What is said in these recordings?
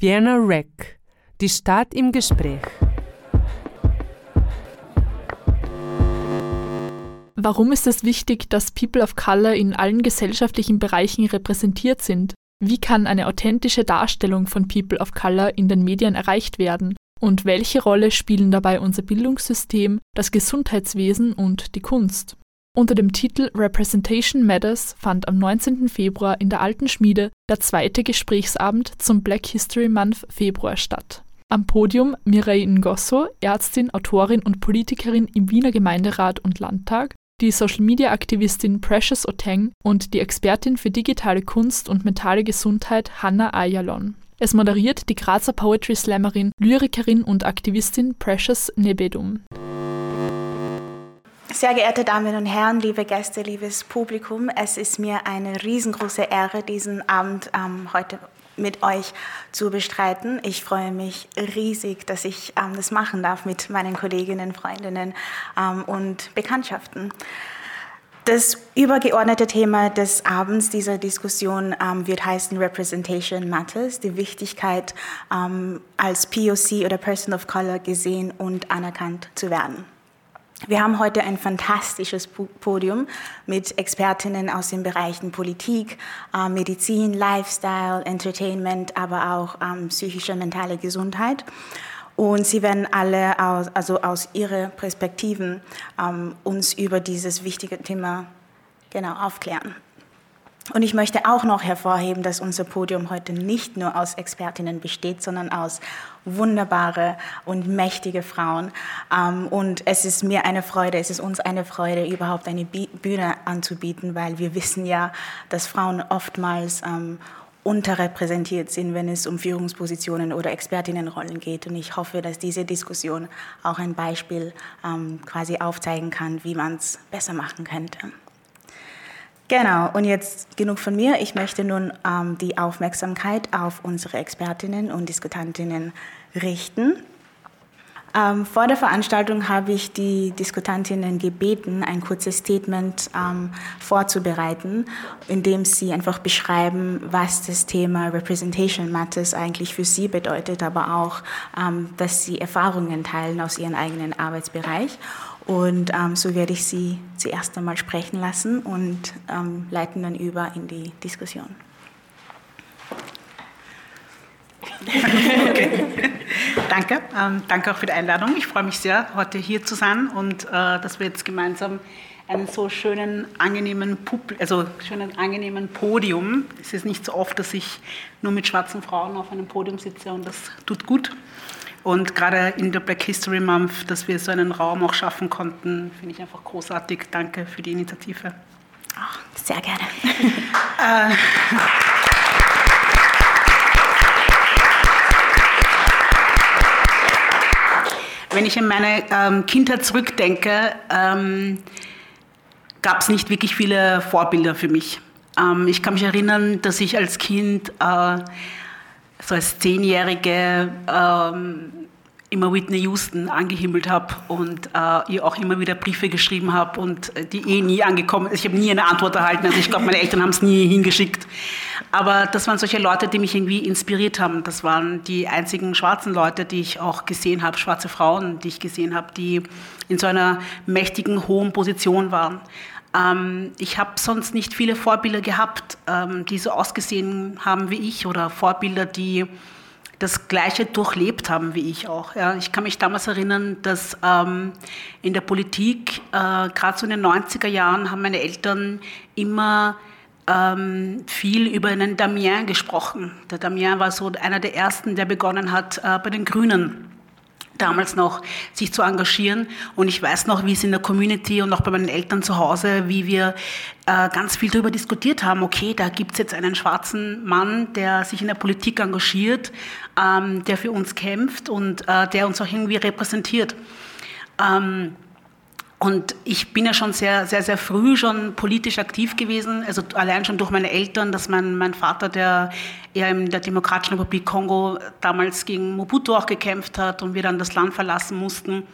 Vienna Rec. Die Stadt im Gespräch. Warum ist es wichtig, dass People of Color in allen gesellschaftlichen Bereichen repräsentiert sind? Wie kann eine authentische Darstellung von People of Color in den Medien erreicht werden? Und welche Rolle spielen dabei unser Bildungssystem, das Gesundheitswesen und die Kunst? Unter dem Titel Representation Matters fand am 19. Februar in der Alten Schmiede der zweite Gesprächsabend zum Black History Month Februar statt. Am Podium Mireille Ngosso, Ärztin, Autorin und Politikerin im Wiener Gemeinderat und Landtag, die Social-Media-Aktivistin Precious Oteng und die Expertin für digitale Kunst und mentale Gesundheit Hanna Ayalon. Es moderiert die Grazer Poetry Slammerin, Lyrikerin und Aktivistin Precious Nebedum. Sehr geehrte Damen und Herren, liebe Gäste, liebes Publikum, es ist mir eine riesengroße Ehre, diesen Abend ähm, heute mit euch zu bestreiten. Ich freue mich riesig, dass ich ähm, das machen darf mit meinen Kolleginnen, Freundinnen ähm, und Bekanntschaften. Das übergeordnete Thema des Abends dieser Diskussion ähm, wird heißen Representation Matters, die Wichtigkeit ähm, als POC oder Person of Color gesehen und anerkannt zu werden. Wir haben heute ein fantastisches Podium mit Expertinnen aus den Bereichen Politik, äh, Medizin, Lifestyle, Entertainment, aber auch ähm, psychische und mentale Gesundheit. Und sie werden alle aus, also aus ihren Perspektiven ähm, uns über dieses wichtige Thema genau aufklären. Und ich möchte auch noch hervorheben, dass unser Podium heute nicht nur aus Expertinnen besteht, sondern aus wunderbare und mächtige Frauen. Ähm, und es ist mir eine Freude, es ist uns eine Freude, überhaupt eine Bühne anzubieten, weil wir wissen ja, dass Frauen oftmals ähm, unterrepräsentiert sind, wenn es um Führungspositionen oder Expertinnenrollen geht. Und ich hoffe, dass diese Diskussion auch ein Beispiel ähm, quasi aufzeigen kann, wie man es besser machen könnte. Genau, und jetzt genug von mir. Ich möchte nun ähm, die Aufmerksamkeit auf unsere Expertinnen und Diskutantinnen richten. Ähm, vor der Veranstaltung habe ich die Diskutantinnen gebeten, ein kurzes Statement ähm, vorzubereiten, in dem sie einfach beschreiben, was das Thema Representation Matters eigentlich für sie bedeutet, aber auch, ähm, dass sie Erfahrungen teilen aus ihrem eigenen Arbeitsbereich. Und ähm, so werde ich Sie zuerst einmal sprechen lassen und ähm, leiten dann über in die Diskussion. Okay. danke. Ähm, danke auch für die Einladung. Ich freue mich sehr, heute hier zu sein und äh, dass wir jetzt gemeinsam einen so schönen, angenehmen, Pub also schönen, angenehmen Podium. Es ist nicht so oft, dass ich nur mit schwarzen Frauen auf einem Podium sitze und das tut gut. Und gerade in der Black History Month, dass wir so einen Raum auch schaffen konnten, finde ich einfach großartig. Danke für die Initiative. Oh, sehr gerne. äh, wenn ich in meine ähm, Kindheit zurückdenke, ähm, gab es nicht wirklich viele Vorbilder für mich. Ähm, ich kann mich erinnern, dass ich als Kind äh, so als Zehnjährige ähm, immer Whitney Houston angehimmelt habe und äh, ihr auch immer wieder Briefe geschrieben habe und äh, die eh nie angekommen Ich habe nie eine Antwort erhalten. Also ich glaube, meine Eltern haben es nie hingeschickt. Aber das waren solche Leute, die mich irgendwie inspiriert haben. Das waren die einzigen schwarzen Leute, die ich auch gesehen habe, schwarze Frauen, die ich gesehen habe, die in so einer mächtigen, hohen Position waren. Ähm, ich habe sonst nicht viele Vorbilder gehabt, ähm, die so ausgesehen haben wie ich oder Vorbilder, die das Gleiche durchlebt haben wie ich auch. Ja. Ich kann mich damals erinnern, dass ähm, in der Politik, äh, gerade so in den 90er Jahren, haben meine Eltern immer ähm, viel über einen Damien gesprochen. Der Damien war so einer der ersten, der begonnen hat äh, bei den Grünen damals noch sich zu engagieren. Und ich weiß noch, wie es in der Community und auch bei meinen Eltern zu Hause, wie wir äh, ganz viel darüber diskutiert haben, okay, da gibt es jetzt einen schwarzen Mann, der sich in der Politik engagiert, ähm, der für uns kämpft und äh, der uns auch irgendwie repräsentiert. Ähm, Und ich bin ja schon sehr, sehr, sehr früh schon politisch aktiv gewesen, also allein schon durch meine Eltern, dass mein, mein Vater, der eher in der Demokratischen Republik Kongo damals gegen Mobutu auch gekämpft hat und wir dann das Land verlassen mussten.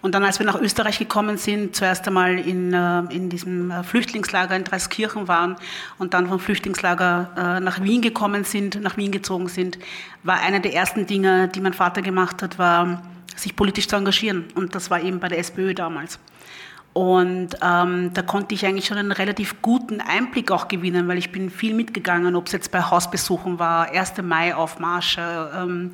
Und dann, als wir nach Österreich gekommen sind, zuerst einmal in, äh, in diesem äh, Flüchtlingslager in Dreiskirchen waren und dann vom Flüchtlingslager äh, nach Wien gekommen sind, nach Wien gezogen sind, war eine der ersten Dinge, die mein Vater gemacht hat, war, sich politisch zu engagieren. Und das war eben bei der SPÖ damals. Und ähm, da konnte ich eigentlich schon einen relativ guten Einblick auch gewinnen, weil ich bin viel mitgegangen, ob es jetzt bei Hausbesuchen war, 1. Mai-Aufmarsche. Ähm,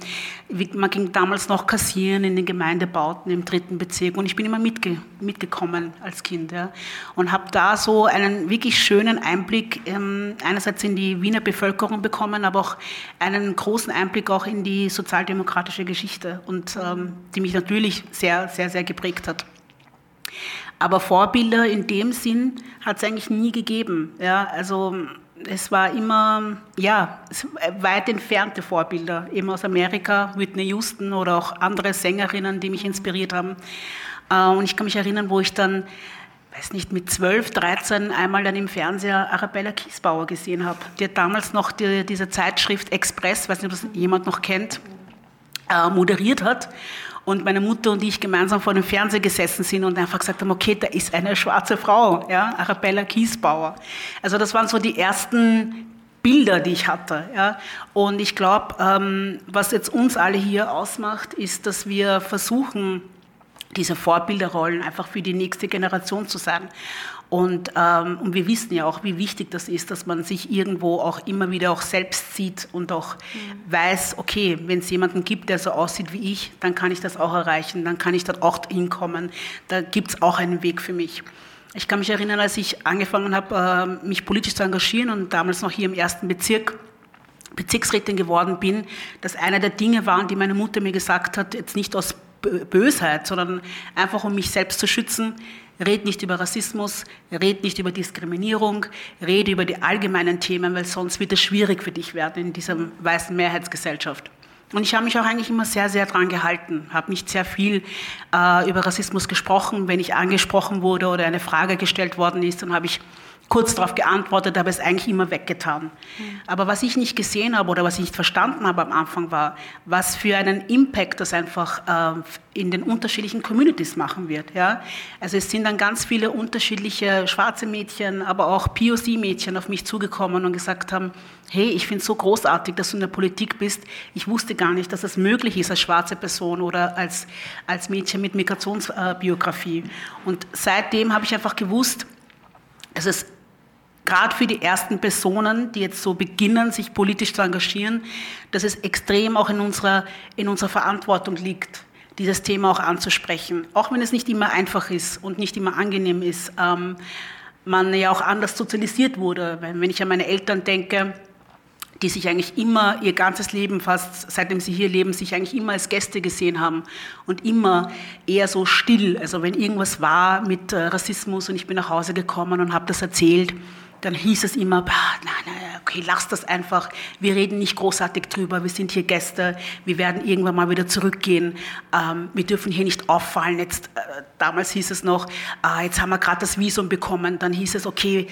man ging damals noch kassieren in den Gemeindebauten im dritten Bezirk und ich bin immer mitge mitgekommen als Kind. Ja, und habe da so einen wirklich schönen Einblick ähm, einerseits in die Wiener Bevölkerung bekommen, aber auch einen großen Einblick auch in die sozialdemokratische Geschichte und ähm, die mich natürlich sehr, sehr, sehr geprägt hat. Aber Vorbilder in dem Sinn hat es eigentlich nie gegeben. Ja, also es war immer ja, weit entfernte Vorbilder, eben aus Amerika, Whitney Houston oder auch andere Sängerinnen, die mich inspiriert haben. Äh, und ich kann mich erinnern, wo ich dann, weiß nicht, mit 12, 13 einmal dann im Fernseher Arabella Kiesbauer gesehen habe. Die hat damals noch die, diese Zeitschrift Express, weiß nicht, ob das jemand noch kennt, äh, moderiert hat und meine Mutter und ich gemeinsam vor dem Fernseher gesessen sind und einfach gesagt haben, okay, da ist eine schwarze Frau, ja, Arabella Kiesbauer. Also das waren so die ersten Bilder, die ich hatte. Ja. Und ich glaube, ähm, was jetzt uns alle hier ausmacht, ist, dass wir versuchen, diese Vorbilderrollen einfach für die nächste Generation zu sein. Und, ähm, und wir wissen ja auch, wie wichtig das ist, dass man sich irgendwo auch immer wieder auch selbst sieht und auch mhm. weiß, okay, wenn es jemanden gibt, der so aussieht wie ich, dann kann ich das auch erreichen, dann kann ich dort auch hinkommen, da gibt es auch einen Weg für mich. Ich kann mich erinnern, als ich angefangen habe, äh, mich politisch zu engagieren und damals noch hier im ersten Bezirk Bezirksrätin geworden bin, dass einer der Dinge waren, die meine Mutter mir gesagt hat, jetzt nicht aus Bösheit, sondern einfach um mich selbst zu schützen, Red nicht über Rassismus, red nicht über Diskriminierung, rede über die allgemeinen Themen, weil sonst wird es schwierig für dich werden in dieser weißen Mehrheitsgesellschaft. Und ich habe mich auch eigentlich immer sehr, sehr dran gehalten, habe nicht sehr viel äh, über Rassismus gesprochen. Wenn ich angesprochen wurde oder eine Frage gestellt worden ist, dann habe ich kurz darauf geantwortet, aber es eigentlich immer weggetan. Aber was ich nicht gesehen habe oder was ich nicht verstanden habe am Anfang war, was für einen Impact das einfach äh, in den unterschiedlichen Communities machen wird. Ja? Also es sind dann ganz viele unterschiedliche schwarze Mädchen, aber auch POC-Mädchen auf mich zugekommen und gesagt haben, hey, ich finde es so großartig, dass du in der Politik bist. Ich wusste gar nicht, dass es möglich ist als schwarze Person oder als, als Mädchen mit Migrationsbiografie. Und seitdem habe ich einfach gewusst, dass es gerade für die ersten Personen, die jetzt so beginnen, sich politisch zu engagieren, dass es extrem auch in unserer, in unserer Verantwortung liegt, dieses Thema auch anzusprechen. Auch wenn es nicht immer einfach ist und nicht immer angenehm ist. Ähm, man ja auch anders sozialisiert wurde. Wenn ich an meine Eltern denke, die sich eigentlich immer ihr ganzes Leben, fast seitdem sie hier leben, sich eigentlich immer als Gäste gesehen haben und immer eher so still. Also wenn irgendwas war mit äh, Rassismus und ich bin nach Hause gekommen und habe das erzählt, dann hieß es immer, nein, nein, okay, lass das einfach, wir reden nicht großartig drüber, wir sind hier Gäste, wir werden irgendwann mal wieder zurückgehen, ähm, wir dürfen hier nicht auffallen. Jetzt, äh, damals hieß es noch, äh, jetzt haben wir gerade das Visum bekommen, dann hieß es, okay,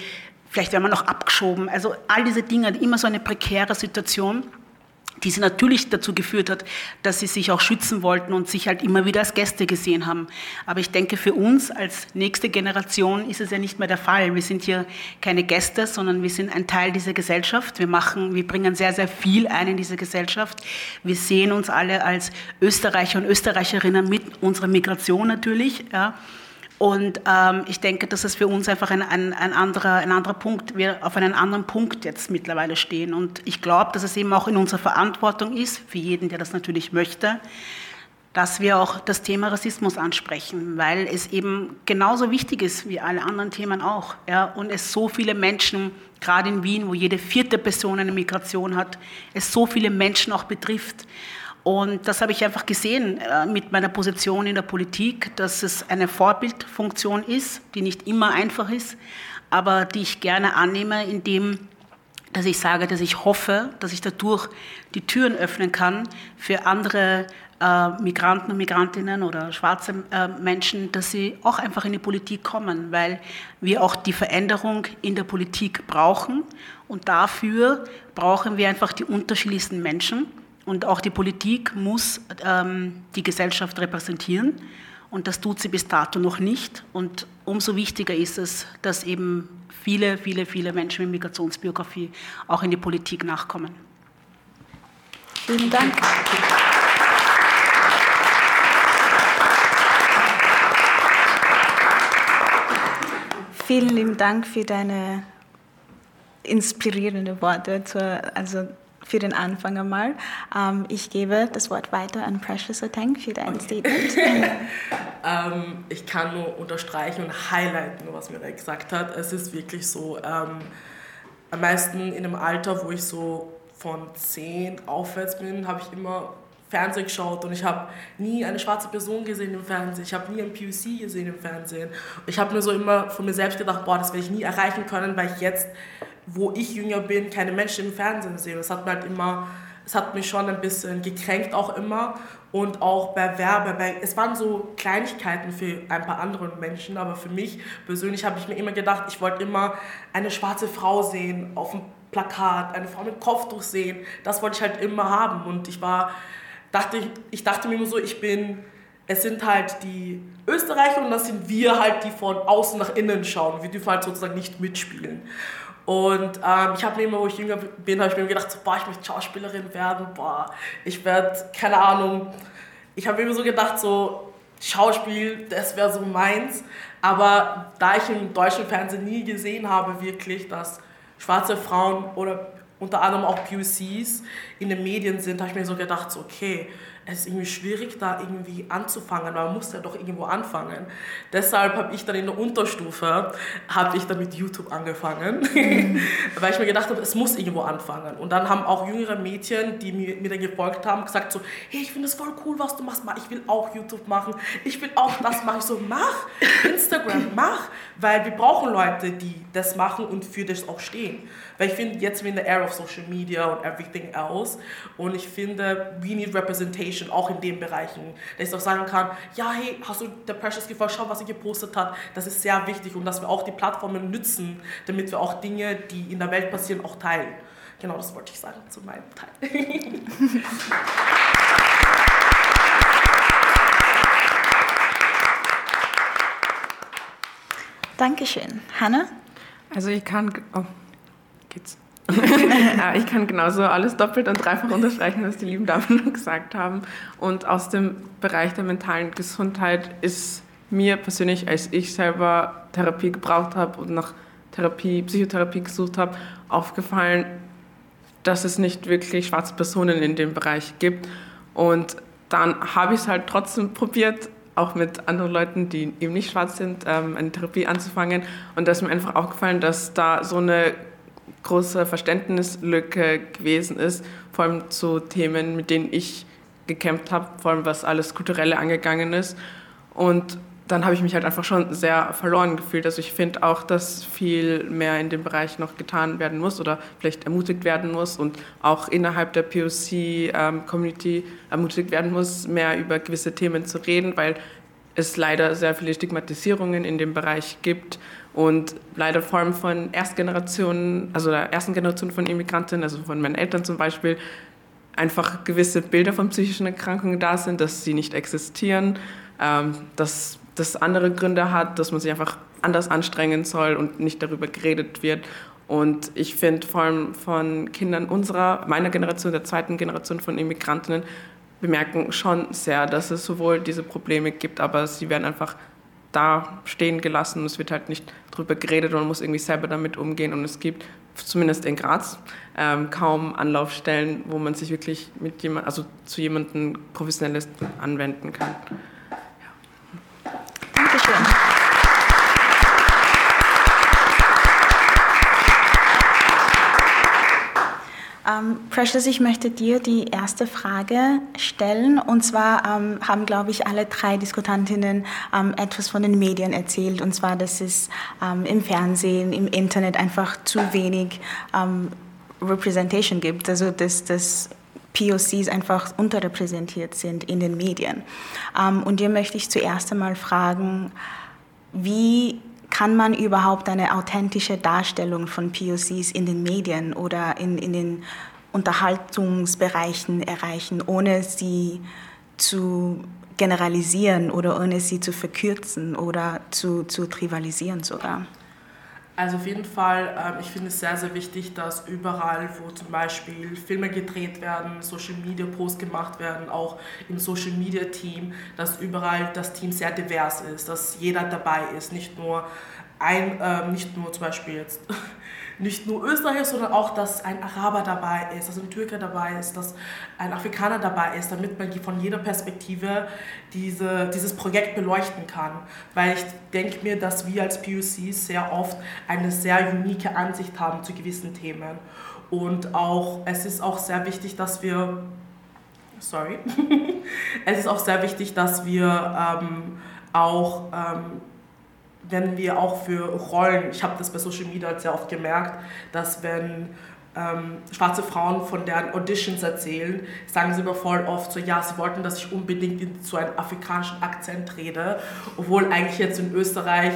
vielleicht werden wir noch abgeschoben. Also all diese Dinge, immer so eine prekäre Situation die sie natürlich dazu geführt hat, dass sie sich auch schützen wollten und sich halt immer wieder als Gäste gesehen haben. Aber ich denke, für uns als nächste Generation ist es ja nicht mehr der Fall. Wir sind hier keine Gäste, sondern wir sind ein Teil dieser Gesellschaft. Wir machen, wir bringen sehr, sehr viel ein in diese Gesellschaft. Wir sehen uns alle als Österreicher und Österreicherinnen mit unserer Migration natürlich, ja. Und ähm, ich denke, dass es für uns einfach ein, ein, ein, anderer, ein anderer Punkt, wir auf einem anderen Punkt jetzt mittlerweile stehen. Und ich glaube, dass es eben auch in unserer Verantwortung ist, für jeden, der das natürlich möchte, dass wir auch das Thema Rassismus ansprechen, weil es eben genauso wichtig ist wie alle anderen Themen auch. Ja? Und es so viele Menschen, gerade in Wien, wo jede vierte Person eine Migration hat, es so viele Menschen auch betrifft. Und das habe ich einfach gesehen äh, mit meiner Position in der Politik, dass es eine Vorbildfunktion ist, die nicht immer einfach ist, aber die ich gerne annehme, indem dass ich sage, dass ich hoffe, dass ich dadurch die Türen öffnen kann für andere äh, Migranten und Migrantinnen oder schwarze äh, Menschen, dass sie auch einfach in die Politik kommen, weil wir auch die Veränderung in der Politik brauchen. Und dafür brauchen wir einfach die unterschiedlichsten Menschen. Und auch die Politik muss ähm, die Gesellschaft repräsentieren. Und das tut sie bis dato noch nicht. Und umso wichtiger ist es, dass eben viele, viele, viele Menschen mit Migrationsbiografie auch in die Politik nachkommen. Vielen Dank. Vielen lieben Dank für deine inspirierenden Worte, zur, also für den Anfang einmal. Ähm, ich gebe das Wort weiter an Precious Oteng für dein okay. Statement. ähm, ich kann nur unterstreichen und highlighten, was Mireille gesagt hat. Es ist wirklich so, ähm, am meisten in einem Alter, wo ich so von 10 aufwärts bin, habe ich immer Fernsehen geschaut und ich habe nie eine schwarze Person gesehen im Fernsehen, ich habe nie ein POC gesehen im Fernsehen. Ich habe mir so immer von mir selbst gedacht, boah, das werde ich nie erreichen können, weil ich jetzt, wo ich jünger bin, keine Menschen im Fernsehen sehe. Das hat mir halt immer, es hat mich schon ein bisschen gekränkt auch immer und auch bei Werbe, bei, es waren so Kleinigkeiten für ein paar andere Menschen, aber für mich persönlich habe ich mir immer gedacht, ich wollte immer eine schwarze Frau sehen auf dem Plakat, eine Frau mit Kopftuch sehen, das wollte ich halt immer haben und ich war dachte ich, dachte mir immer so, ich bin, es sind halt die Österreicher und das sind wir halt, die von außen nach innen schauen. Wir dürfen halt sozusagen nicht mitspielen. Und ähm, ich habe mir immer, wo ich jünger bin, habe ich mir gedacht, so, boah, ich möchte Schauspielerin werden, boah, ich werde, keine Ahnung, ich habe immer so gedacht, so, Schauspiel, das wäre so meins. Aber da ich im deutschen Fernsehen nie gesehen habe, wirklich, dass schwarze Frauen oder unter anderem auch POCs in den Medien sind, habe ich mir so gedacht, so, okay, es ist irgendwie schwierig, da irgendwie anzufangen, weil man muss ja doch irgendwo anfangen. Deshalb habe ich dann in der Unterstufe, habe ich dann mit YouTube angefangen, weil ich mir gedacht habe, es muss irgendwo anfangen. Und dann haben auch jüngere Mädchen, die mir, mir dann gefolgt haben, gesagt so, hey, ich finde es voll cool, was du machst, ich will auch YouTube machen, ich will auch das machen. Ich so, mach Instagram, mach, weil wir brauchen Leute, die das machen und für das auch stehen. Weil ich finde, jetzt sind wir in der Era of Social Media und everything else und ich finde, we need representation auch in den Bereichen. Dass ich auch sagen kann, ja, hey, hast du der Precious gefolgt, schau, was sie gepostet hat. Das ist sehr wichtig und dass wir auch die Plattformen nützen, damit wir auch Dinge, die in der Welt passieren, auch teilen. Genau, das wollte ich sagen zu meinem Teil. Dankeschön. Hanna? Also ich kann... Oh geht's. ich kann genauso alles doppelt und dreifach unterstreichen, was die lieben Damen gesagt haben. Und aus dem Bereich der mentalen Gesundheit ist mir persönlich, als ich selber Therapie gebraucht habe und nach Therapie, Psychotherapie gesucht habe, aufgefallen, dass es nicht wirklich schwarze Personen in dem Bereich gibt. Und dann habe ich es halt trotzdem probiert, auch mit anderen Leuten, die eben nicht schwarz sind, ähm, eine Therapie anzufangen. Und da ist mir einfach aufgefallen, dass da so eine große Verständnislücke gewesen ist, vor allem zu Themen, mit denen ich gekämpft habe, vor allem was alles Kulturelle angegangen ist. Und dann habe ich mich halt einfach schon sehr verloren gefühlt. Also ich finde auch, dass viel mehr in dem Bereich noch getan werden muss oder vielleicht ermutigt werden muss und auch innerhalb der POC-Community ähm, ermutigt werden muss, mehr über gewisse Themen zu reden, weil es leider sehr viele Stigmatisierungen in dem Bereich gibt und leider vor allem von Erstgenerationen, also der ersten Generation von Immigranten, also von meinen Eltern zum Beispiel, einfach gewisse Bilder von psychischen Erkrankungen da sind, dass sie nicht existieren, ähm, dass das andere Gründe hat, dass man sich einfach anders anstrengen soll und nicht darüber geredet wird. Und ich finde vor allem von Kindern unserer, meiner Generation, der zweiten Generation von Immigrantinnen, bemerken schon sehr, dass es sowohl diese Probleme gibt, aber sie werden einfach da stehen gelassen. Es wird halt nicht drüber geredet und man muss irgendwie selber damit umgehen. Und es gibt zumindest in Graz ähm, kaum Anlaufstellen, wo man sich wirklich mit jemand, also zu jemandem professionelles anwenden kann. Ja. Dankeschön. Ähm, Precious, ich möchte dir die erste Frage stellen. Und zwar ähm, haben, glaube ich, alle drei Diskutantinnen ähm, etwas von den Medien erzählt. Und zwar, dass es ähm, im Fernsehen, im Internet einfach zu wenig ähm, Representation gibt. Also, dass, dass POCs einfach unterrepräsentiert sind in den Medien. Ähm, und hier möchte ich zuerst einmal fragen, wie kann man überhaupt eine authentische Darstellung von POCs in den Medien oder in, in den Unterhaltungsbereichen erreichen, ohne sie zu generalisieren oder ohne sie zu verkürzen oder zu, zu trivialisieren sogar? Also auf jeden Fall, ähm, ich finde es sehr, sehr wichtig, dass überall, wo zum Beispiel Filme gedreht werden, Social Media Posts gemacht werden, auch im Social Media Team, dass überall das Team sehr divers ist, dass jeder dabei ist, nicht nur ein, äh, nicht nur zum Beispiel jetzt nicht nur Österreicher, sondern auch, dass ein Araber dabei ist, dass ein Türke dabei ist, dass ein Afrikaner dabei ist, damit man von jeder Perspektive diese, dieses Projekt beleuchten kann. Weil ich denke mir, dass wir als POC sehr oft eine sehr unique Ansicht haben zu gewissen Themen. Und auch, es ist auch sehr wichtig, dass wir, sorry, es ist auch sehr wichtig, dass wir ähm, auch ähm, wenn wir auch für Rollen, ich habe das bei Social Media sehr oft gemerkt, dass wenn ähm, schwarze Frauen von deren Auditions erzählen, sagen sie mir voll oft so, ja, sie wollten, dass ich unbedingt in so einen afrikanischen Akzent rede, obwohl eigentlich jetzt in Österreich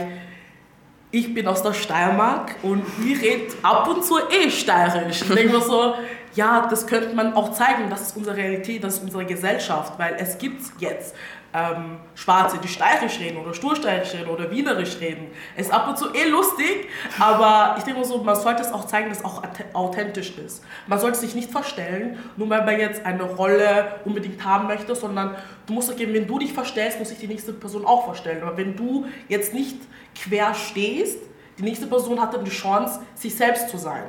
ich bin aus der Steiermark und ich rede ab und zu eh steirisch. Ich denke mir so, ja, das könnte man auch zeigen, das ist unsere Realität, das ist unsere Gesellschaft, weil es gibt jetzt ähm, Schwarze, die steirisch reden oder stursteirisch reden oder wienerisch reden. Ist ab und zu eh lustig, aber ich denke mal so, man sollte es auch zeigen, dass es auch authentisch ist. Man sollte sich nicht verstellen, nur weil man jetzt eine Rolle unbedingt haben möchte, sondern du musst auch geben, wenn du dich verstellst, muss sich die nächste Person auch verstellen. Aber wenn du jetzt nicht quer stehst, die nächste Person hat dann die Chance, sich selbst zu sein.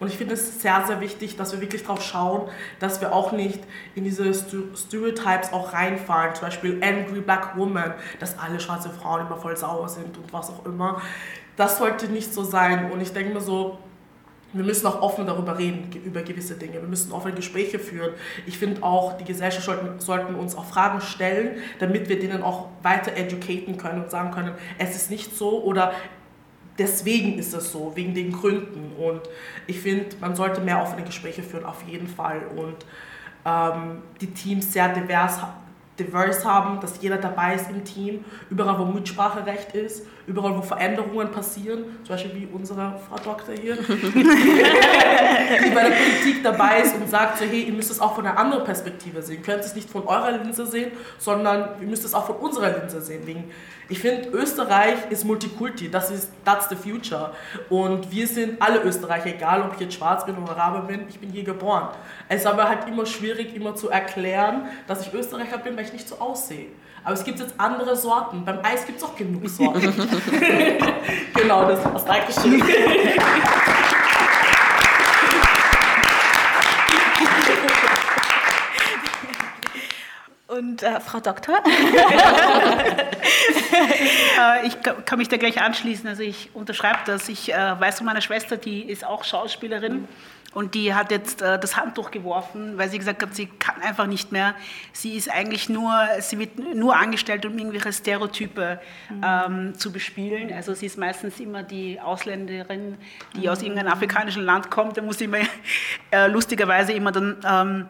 Und ich finde es sehr, sehr wichtig, dass wir wirklich darauf schauen, dass wir auch nicht in diese Stereotypes auch reinfallen. Zum Beispiel Angry Black Woman, dass alle schwarze Frauen immer voll sauer sind und was auch immer. Das sollte nicht so sein. Und ich denke mir so, wir müssen auch offen darüber reden, über gewisse Dinge. Wir müssen offene Gespräche führen. Ich finde auch, die Gesellschaft sollten, sollten uns auch Fragen stellen, damit wir denen auch weiter educaten können und sagen können, es ist nicht so oder deswegen ist es so, wegen den Gründen. Und ich finde, man sollte mehr offene Gespräche führen, auf jeden Fall. Und ähm, die Teams sehr divers, divers haben, dass jeder dabei ist im Team, überall wo Mitspracherecht ist, überall wo Veränderungen passieren, zum Beispiel wie unsere Frau Doktor hier, die bei der Politik dabei ist und sagt so, hey, ihr müsst es auch von einer anderen Perspektive sehen. Ihr könnt es nicht von eurer Linse sehen, sondern ihr müsst es auch von unserer Linse sehen. Wegen, ich finde, Österreich ist Multikulti, das ist that's the future. Und wir sind alle Österreicher, egal ob ich jetzt schwarz bin oder Araber bin, ich bin hier geboren. Es ist aber halt immer schwierig, immer zu erklären, dass ich Österreicher bin, weil ich nicht so aussehe. Aber es gibt jetzt andere Sorten. Beim Eis gibt es auch genug Sorten. genau, das war's. Dankeschön. Und äh, Frau Doktor? Äh, ich kann mich da gleich anschließen. Also ich unterschreibe das. Ich äh, weiß von meiner Schwester, die ist auch Schauspielerin. Und die hat jetzt äh, das Handtuch geworfen, weil sie gesagt hat, sie kann einfach nicht mehr. Sie ist eigentlich nur, sie wird nur angestellt, um irgendwelche Stereotype mhm. ähm, zu bespielen. Also sie ist meistens immer die Ausländerin, die mhm. aus irgendeinem afrikanischen Land kommt. Da muss sie immer äh, lustigerweise immer dann ähm,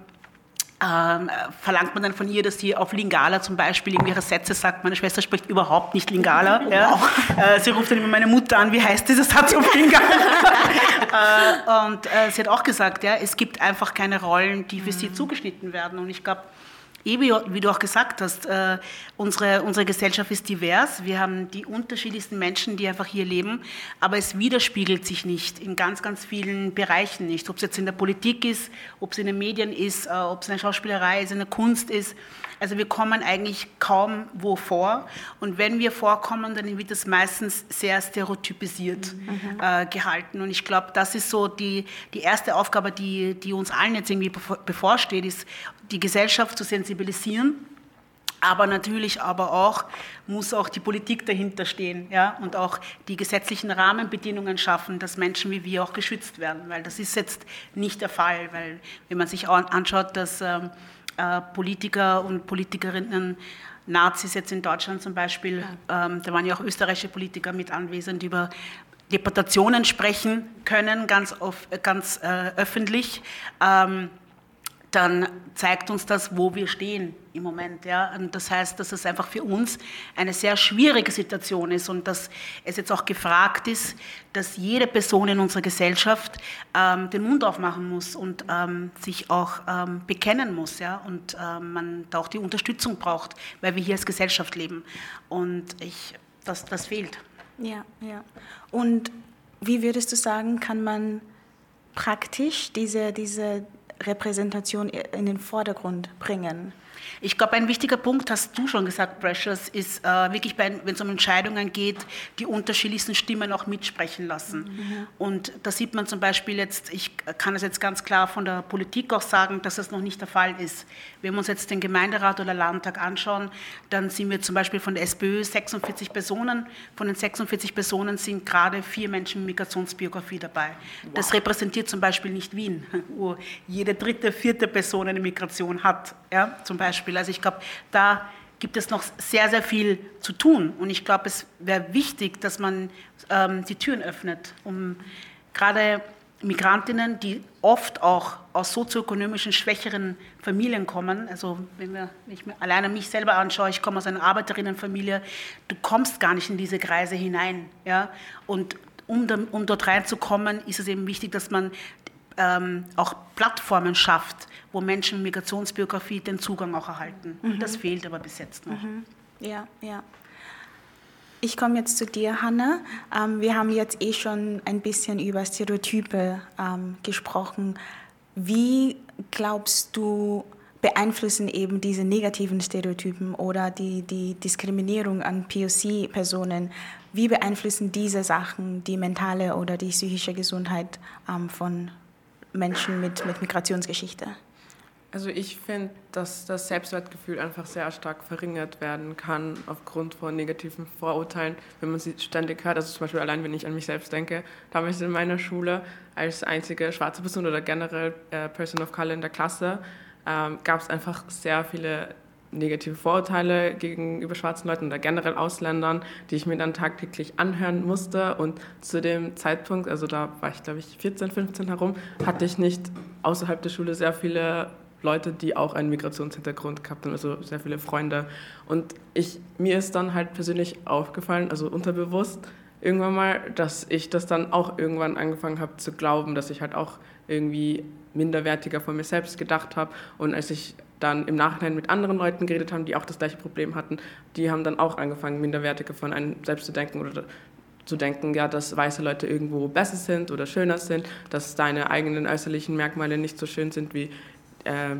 ähm, verlangt man dann von ihr, dass sie auf Lingala zum Beispiel irgendwelche Sätze sagt. Meine Schwester spricht überhaupt nicht Lingala. Ja. Äh, sie ruft dann immer meine Mutter an, wie heißt dieser Satz auf Lingala? äh, und äh, sie hat auch gesagt, ja, es gibt einfach keine Rollen, die für mhm. sie zugeschnitten werden. Und ich glaube, wie du auch gesagt hast, äh, unsere, unsere Gesellschaft ist divers. Wir haben die unterschiedlichsten Menschen, die einfach hier leben, aber es widerspiegelt sich nicht in ganz, ganz vielen Bereichen nicht. Ob es jetzt in der Politik ist, ob es in den Medien ist, äh, ob es in der Schauspielerei ist, in der Kunst ist. Also wir kommen eigentlich kaum wo vor. Und wenn wir vorkommen, dann wird das meistens sehr stereotypisiert mhm. äh, gehalten. Und ich glaube, das ist so die, die erste Aufgabe, die, die uns allen jetzt irgendwie bevorsteht, ist, die Gesellschaft zu sensibilisieren. Aber natürlich aber auch muss auch die Politik dahinter stehen ja, und auch die gesetzlichen Rahmenbedingungen schaffen, dass Menschen wie wir auch geschützt werden. Weil das ist jetzt nicht der Fall. Weil wenn man sich anschaut, dass ähm, äh, Politiker und Politikerinnen Nazis jetzt in Deutschland zum Beispiel, ähm, da waren ja auch österreichische Politiker mit anwesend, über Deportationen sprechen können, ganz, auf, ganz äh, öffentlich. Ähm, dann zeigt uns das, wo wir stehen im Moment. Ja? Und das heißt, dass es einfach für uns eine sehr schwierige Situation ist und dass es jetzt auch gefragt ist, dass jede Person in unserer Gesellschaft ähm, den Mund aufmachen muss und ähm, sich auch ähm, bekennen muss. Ja? Und ähm, man da auch die Unterstützung braucht, weil wir hier als Gesellschaft leben. Und ich, das, das fehlt. Ja, ja. Und wie würdest du sagen, kann man praktisch diese, diese Repräsentation in den Vordergrund bringen? Ich glaube, ein wichtiger Punkt, hast du schon gesagt, Precious, ist äh, wirklich, wenn es um Entscheidungen geht, die unterschiedlichsten Stimmen auch mitsprechen lassen. Mhm. Und da sieht man zum Beispiel jetzt, ich kann es jetzt ganz klar von der Politik auch sagen, dass das noch nicht der Fall ist. Wenn wir uns jetzt den Gemeinderat oder Landtag anschauen, dann sind wir zum Beispiel von der SPÖ 46 Personen. Von den 46 Personen sind gerade vier Menschen mit Migrationsbiografie dabei. Wow. Das repräsentiert zum Beispiel nicht Wien, wo jede dritte, vierte Person eine Migration hat, ja, zum Beispiel. Also ich glaube, da gibt es noch sehr, sehr viel zu tun. Und ich glaube, es wäre wichtig, dass man ähm, die Türen öffnet, um gerade Migrantinnen, die oft auch aus sozioökonomischen schwächeren Familien kommen, also wenn, wir, wenn ich mir alleine mich selber anschaue, ich komme aus einer Arbeiterinnenfamilie, du kommst gar nicht in diese Kreise hinein. Ja? Und um, um dort reinzukommen, ist es eben wichtig, dass man ähm, auch Plattformen schafft, wo Menschen mit Migrationsbiografie den Zugang auch erhalten. Mhm. Das fehlt aber bis jetzt noch. Mhm. Ja, ja. Ich komme jetzt zu dir, Hanna. Ähm, wir haben jetzt eh schon ein bisschen über Stereotype ähm, gesprochen. Wie glaubst du, beeinflussen eben diese negativen Stereotypen oder die, die Diskriminierung an POC-Personen, wie beeinflussen diese Sachen die mentale oder die psychische Gesundheit ähm, von Menschen mit, mit Migrationsgeschichte? Also ich finde, dass das Selbstwertgefühl einfach sehr stark verringert werden kann aufgrund von negativen Vorurteilen, wenn man sie ständig hört. Also zum Beispiel allein, wenn ich an mich selbst denke, damals in meiner Schule als einzige schwarze Person oder generell äh, Person of Color in der Klasse ähm, gab es einfach sehr viele negative Vorurteile gegenüber schwarzen Leuten oder generell Ausländern, die ich mir dann tagtäglich anhören musste. Und zu dem Zeitpunkt, also da war ich glaube ich 14, 15 herum, hatte ich nicht außerhalb der Schule sehr viele Leute, die auch einen Migrationshintergrund gehabt haben, also sehr viele Freunde. Und ich, mir ist dann halt persönlich aufgefallen, also unterbewusst, irgendwann mal, dass ich das dann auch irgendwann angefangen habe zu glauben, dass ich halt auch irgendwie minderwertiger von mir selbst gedacht habe. Und als ich dann im Nachhinein mit anderen Leuten geredet habe, die auch das gleiche Problem hatten, die haben dann auch angefangen, minderwertiger von einem selbst zu denken oder zu denken, ja, dass weiße Leute irgendwo besser sind oder schöner sind, dass deine eigenen äußerlichen Merkmale nicht so schön sind wie äh,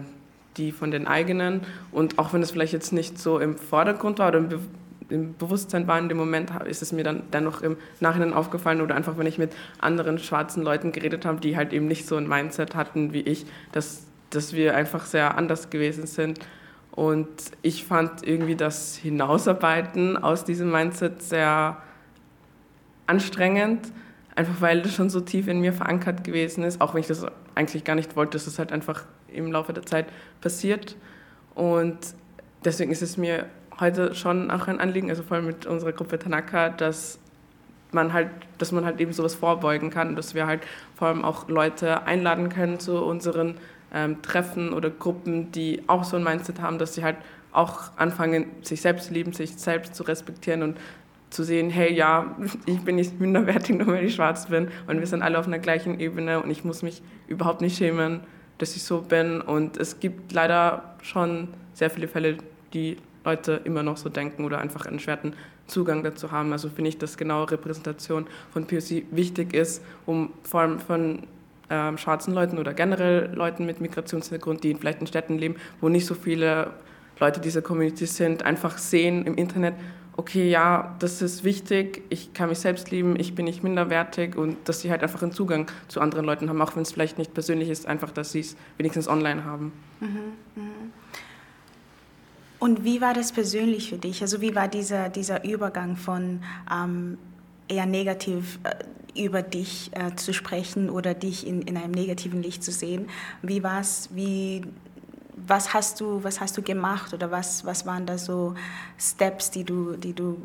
die von den eigenen. Und auch wenn es vielleicht jetzt nicht so im Vordergrund war oder im, Be im Bewusstsein war in dem Moment, ist es mir dann dennoch im Nachhinein aufgefallen oder einfach, wenn ich mit anderen schwarzen Leuten geredet habe, die halt eben nicht so ein Mindset hatten wie ich, dass, dass wir einfach sehr anders gewesen sind. Und ich fand irgendwie das Hinausarbeiten aus diesem Mindset sehr anstrengend, einfach weil das schon so tief in mir verankert gewesen ist, auch wenn ich das eigentlich gar nicht wollte, dass es halt einfach im Laufe der Zeit passiert. Und deswegen ist es mir heute schon auch ein Anliegen, also vor allem mit unserer Gruppe Tanaka, dass man halt, dass man halt eben sowas vorbeugen kann, dass wir halt vor allem auch Leute einladen können zu unseren ähm, Treffen oder Gruppen, die auch so ein Mindset haben, dass sie halt auch anfangen, sich selbst zu lieben, sich selbst zu respektieren und zu sehen, hey, ja, ich bin nicht minderwertig, nur weil ich schwarz bin und wir sind alle auf einer gleichen Ebene und ich muss mich überhaupt nicht schämen, dass ich so bin. Und es gibt leider schon sehr viele Fälle, die Leute immer noch so denken oder einfach einen schweren Zugang dazu haben. Also finde ich, dass genau Repräsentation von POC wichtig ist, um vor allem von ähm, schwarzen Leuten oder generell Leuten mit Migrationshintergrund, die vielleicht in Städten leben, wo nicht so viele Leute dieser Community sind, einfach sehen im Internet, okay, ja, das ist wichtig, ich kann mich selbst lieben, ich bin nicht minderwertig und dass sie halt einfach einen Zugang zu anderen Leuten haben, auch wenn es vielleicht nicht persönlich ist, einfach, dass sie es wenigstens online haben. Mhm, mh. Und wie war das persönlich für dich? Also wie war dieser, dieser Übergang von ähm, eher negativ äh, über dich äh, zu sprechen oder dich in, in einem negativen Licht zu sehen? Wie war es, wie was hast du, was hast du gemacht oder was, was waren da so Steps, die du, die du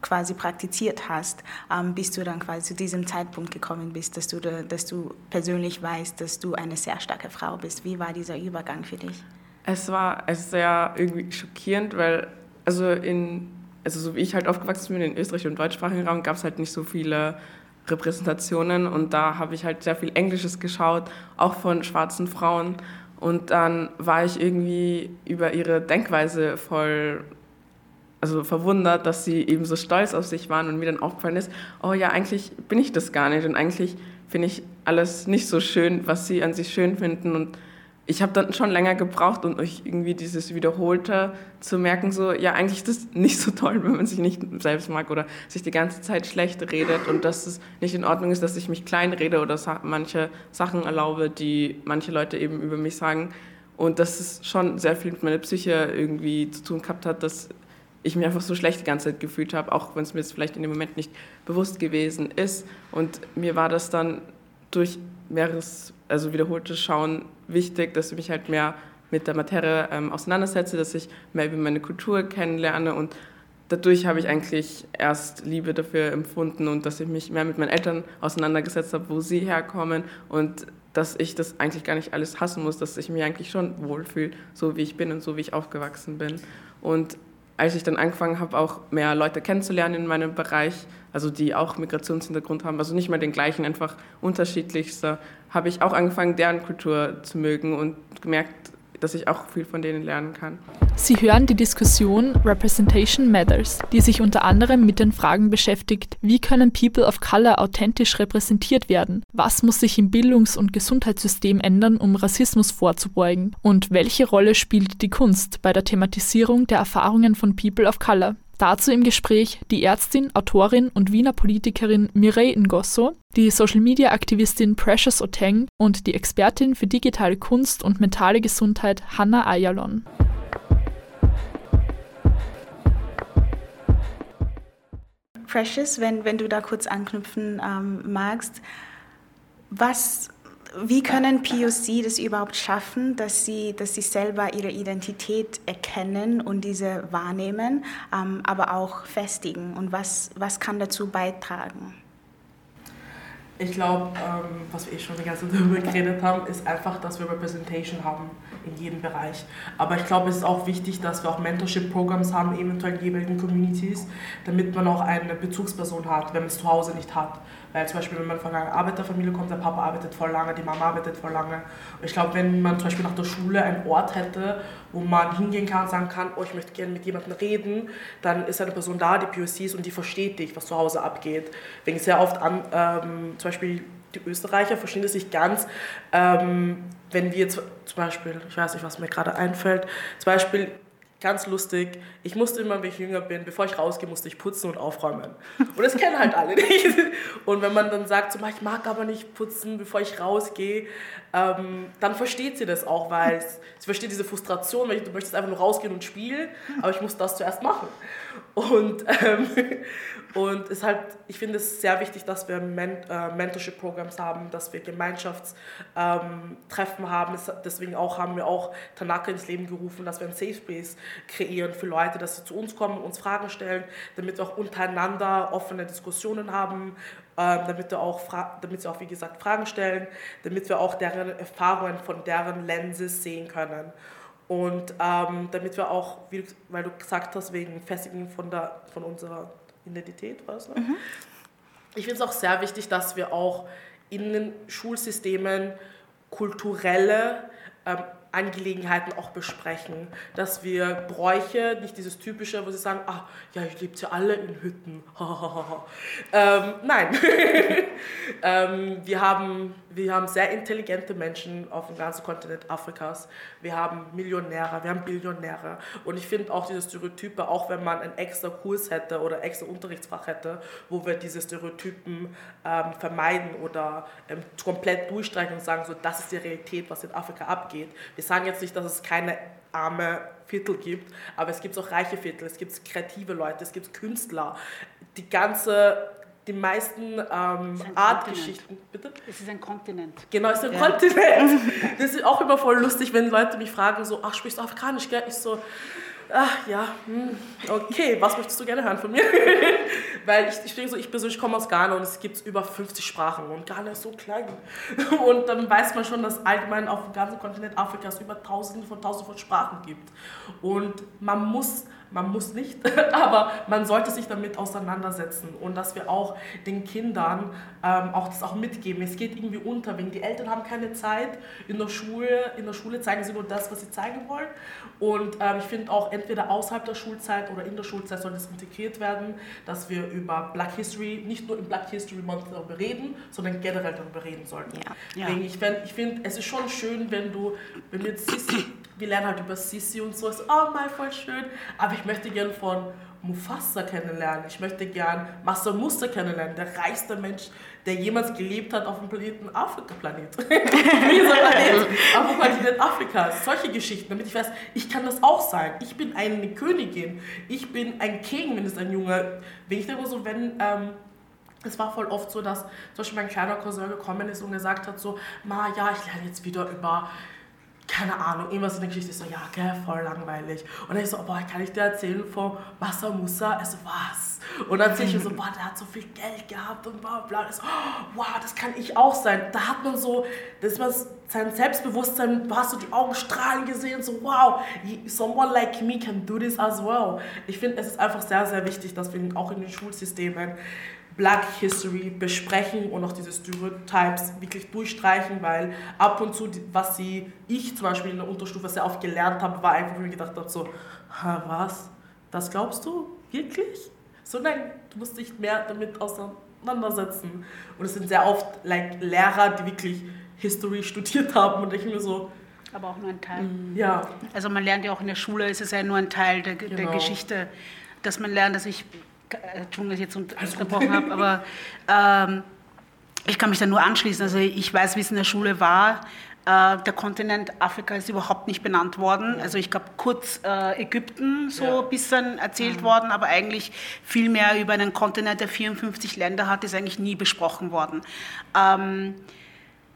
quasi praktiziert hast, ähm, bis du dann quasi zu diesem Zeitpunkt gekommen bist, dass du, da, dass du persönlich weißt, dass du eine sehr starke Frau bist. Wie war dieser Übergang für dich? Es war sehr irgendwie schockierend, weil also in also so wie ich halt aufgewachsen bin in Österreich und deutschsprachigen Raum gab es halt nicht so viele Repräsentationen und da habe ich halt sehr viel Englisches geschaut, auch von schwarzen Frauen. Und dann war ich irgendwie über ihre Denkweise voll also verwundert, dass sie eben so stolz auf sich waren und mir dann aufgefallen ist, oh ja, eigentlich bin ich das gar nicht und eigentlich finde ich alles nicht so schön, was sie an sich schön finden und ich habe dann schon länger gebraucht, um euch irgendwie dieses Wiederholte zu merken, so, ja, eigentlich ist das nicht so toll, wenn man sich nicht selbst mag oder sich die ganze Zeit schlecht redet und dass es nicht in Ordnung ist, dass ich mich klein rede oder manche Sachen erlaube, die manche Leute eben über mich sagen. Und dass es schon sehr viel mit meiner Psyche irgendwie zu tun gehabt hat, dass ich mich einfach so schlecht die ganze Zeit gefühlt habe, auch wenn es mir jetzt vielleicht in dem Moment nicht bewusst gewesen ist. Und mir war das dann durch mehreres, also wiederholtes Schauen wichtig, dass ich mich halt mehr mit der Materie ähm, auseinandersetze, dass ich mehr über meine Kultur kennenlerne und dadurch habe ich eigentlich erst Liebe dafür empfunden und dass ich mich mehr mit meinen Eltern auseinandergesetzt habe, wo sie herkommen und dass ich das eigentlich gar nicht alles hassen muss, dass ich mich eigentlich schon wohlfühle, so wie ich bin und so wie ich aufgewachsen bin. Und als ich dann angefangen habe, auch mehr Leute kennenzulernen in meinem Bereich, also die auch Migrationshintergrund haben, also nicht mehr den gleichen, einfach unterschiedlichster, habe ich auch angefangen, deren Kultur zu mögen und gemerkt, dass ich auch viel von denen lernen kann. Sie hören die Diskussion Representation Matters, die sich unter anderem mit den Fragen beschäftigt, wie können People of Color authentisch repräsentiert werden, was muss sich im Bildungs- und Gesundheitssystem ändern, um Rassismus vorzubeugen und welche Rolle spielt die Kunst bei der Thematisierung der Erfahrungen von People of Color. Dazu im Gespräch die Ärztin, Autorin und Wiener Politikerin Mireille Ngosso, die Social-Media-Aktivistin Precious Oteng und die Expertin für digitale Kunst und mentale Gesundheit Hannah Ayalon. Precious, wenn, wenn du da kurz anknüpfen ähm, magst, was wie können POC das überhaupt schaffen, dass sie, dass sie selber ihre Identität erkennen und diese wahrnehmen, ähm, aber auch festigen? Und was, was kann dazu beitragen? Ich glaube, ähm, was wir eh schon die ganze Zeit darüber geredet haben, ist einfach, dass wir Representation haben in jedem Bereich. Aber ich glaube, es ist auch wichtig, dass wir auch Mentorship-Programms haben, eventuell in jeweiligen Communities, damit man auch eine Bezugsperson hat, wenn man es zu Hause nicht hat. Weil zum Beispiel, wenn man von einer Arbeiterfamilie kommt, der Papa arbeitet voll lange, die Mama arbeitet voll lange. Ich glaube, wenn man zum Beispiel nach der Schule einen Ort hätte, wo man hingehen kann und sagen kann, oh, ich möchte gerne mit jemandem reden, dann ist eine Person da, die POC ist und die versteht dich, was zu Hause abgeht. Wegen sehr oft an, ähm, zum Beispiel die Österreicher verstehen das nicht ganz, ähm, wenn wir jetzt zum Beispiel, ich weiß nicht, was mir gerade einfällt, zum Beispiel ganz lustig. Ich musste immer, wenn ich jünger bin, bevor ich rausgehe, musste ich putzen und aufräumen. Und das kennen halt alle nicht. Und wenn man dann sagt, so, ich mag aber nicht putzen, bevor ich rausgehe, ähm, dann versteht sie das auch, weil sie versteht diese Frustration, weil du möchtest einfach nur rausgehen und spielen, aber ich muss das zuerst machen. Und, ähm, und es halt, ich finde es sehr wichtig, dass wir Men äh, Mentorship-Programms haben, dass wir Gemeinschaftstreffen ähm, haben. Deswegen auch haben wir auch Tanaka ins Leben gerufen, dass wir einen Safe Space kreieren für Leute, dass sie zu uns kommen, uns Fragen stellen, damit wir auch untereinander offene Diskussionen haben, äh, damit, wir auch damit sie auch, wie gesagt, Fragen stellen, damit wir auch deren Erfahrungen von deren Lenses sehen können. Und ähm, damit wir auch, wie, weil du gesagt hast, wegen Festigen von, der, von unserer Identität, was? Ne? Mhm. Ich finde es auch sehr wichtig, dass wir auch in den Schulsystemen kulturelle ähm, Angelegenheiten auch besprechen, dass wir Bräuche, nicht dieses typische, wo sie sagen, ah, ja, ich lebt ja alle in Hütten, ähm, nein, ähm, wir, haben, wir haben sehr intelligente Menschen auf dem ganzen Kontinent Afrikas, wir haben Millionäre, wir haben Billionäre. Und ich finde auch diese Stereotype, auch wenn man einen extra Kurs hätte oder extra Unterrichtsfach hätte, wo wir diese Stereotypen ähm, vermeiden oder ähm, komplett durchstreichen und sagen, so, das ist die Realität, was in Afrika abgeht. Wir wir sagen jetzt nicht, dass es keine arme Viertel gibt, aber es gibt auch reiche Viertel, es gibt kreative Leute, es gibt Künstler. Die ganze, die meisten ähm, Artgeschichten. Bitte? Es ist ein Kontinent. Genau, es ist ein ja. Kontinent. Das ist auch immer voll lustig, wenn Leute mich fragen, so, ach, sprichst du Afrikanisch, gell? Ich so, Ach ja, hm, okay, was möchtest du gerne hören von mir? Weil ich, ich denke so, ich persönlich komme aus Ghana und es gibt über 50 Sprachen und Ghana ist so klein. Und dann weiß man schon, dass allgemein auf dem ganzen Kontinent Afrikas über tausende von tausenden von Sprachen gibt. Und man muss man muss nicht, aber man sollte sich damit auseinandersetzen und dass wir auch den Kindern ähm, auch das auch mitgeben. Es geht irgendwie unter, wenn die Eltern haben keine Zeit in der Schule, in der Schule zeigen sie nur das, was sie zeigen wollen. Und ähm, ich finde auch entweder außerhalb der Schulzeit oder in der Schulzeit sollte es integriert werden, dass wir über Black History, nicht nur im Black History Month darüber reden, sondern generell darüber reden sollten. Ja. Ja. Ich finde, ich find, es ist schon schön, wenn du, wenn du jetzt siehst, wir lernen halt über Sisi und so, ist oh mein, voll schön, aber ich möchte gern von Mufasa kennenlernen, ich möchte gern Master Muster kennenlernen, der reichste Mensch, der jemals gelebt hat auf dem Planeten Afrika-Planet. Planet, auf dem Kontinent Afrikas, solche Geschichten, damit ich weiß, ich kann das auch sein, ich bin eine Königin, ich bin ein King, wenn es ein Junge, wenn ich denke so, wenn... Ähm, es war voll oft so, dass zum Beispiel mein kleiner Cousin gekommen ist und gesagt hat so, Ma, ja, ich lerne jetzt wieder über keine Ahnung, irgendwas in der Geschichte. Ich so, ja, gell, voll langweilig. Und dann ich so, boah, kann ich dir erzählen von Massa Musa? Er so, was? Und dann erzähle ich so, boah, der hat so viel Geld gehabt und bla bla. Ich so, wow, das kann ich auch sein. Da hat man so, das war sein Selbstbewusstsein, du hast so die Augen strahlen gesehen, so, wow, someone like me can do this as well. Ich finde, es ist einfach sehr, sehr wichtig, dass wir auch in den Schulsystemen Black History besprechen und auch diese Stereotypes wirklich durchstreichen, weil ab und zu, was sie, ich zum Beispiel in der Unterstufe sehr oft gelernt habe, war einfach, wo ich gedacht habe, so, ha, was? Das glaubst du? Wirklich? So, nein, du musst dich mehr damit auseinandersetzen. Und es sind sehr oft like, Lehrer, die wirklich History studiert haben und ich mir so, aber auch nur ein Teil. Mm, ja. Also man lernt ja auch in der Schule, ist es ja nur ein Teil der, genau. der Geschichte, dass man lernt, dass ich Entschuldigung, dass ich jetzt unterbrochen habe, aber ähm, ich kann mich da nur anschließen. Also ich weiß, wie es in der Schule war. Äh, der Kontinent Afrika ist überhaupt nicht benannt worden. Also ich glaube kurz äh, Ägypten so ja. ein bisschen erzählt mhm. worden, aber eigentlich viel mehr über einen Kontinent, der 54 Länder hat, ist eigentlich nie besprochen worden. Ähm,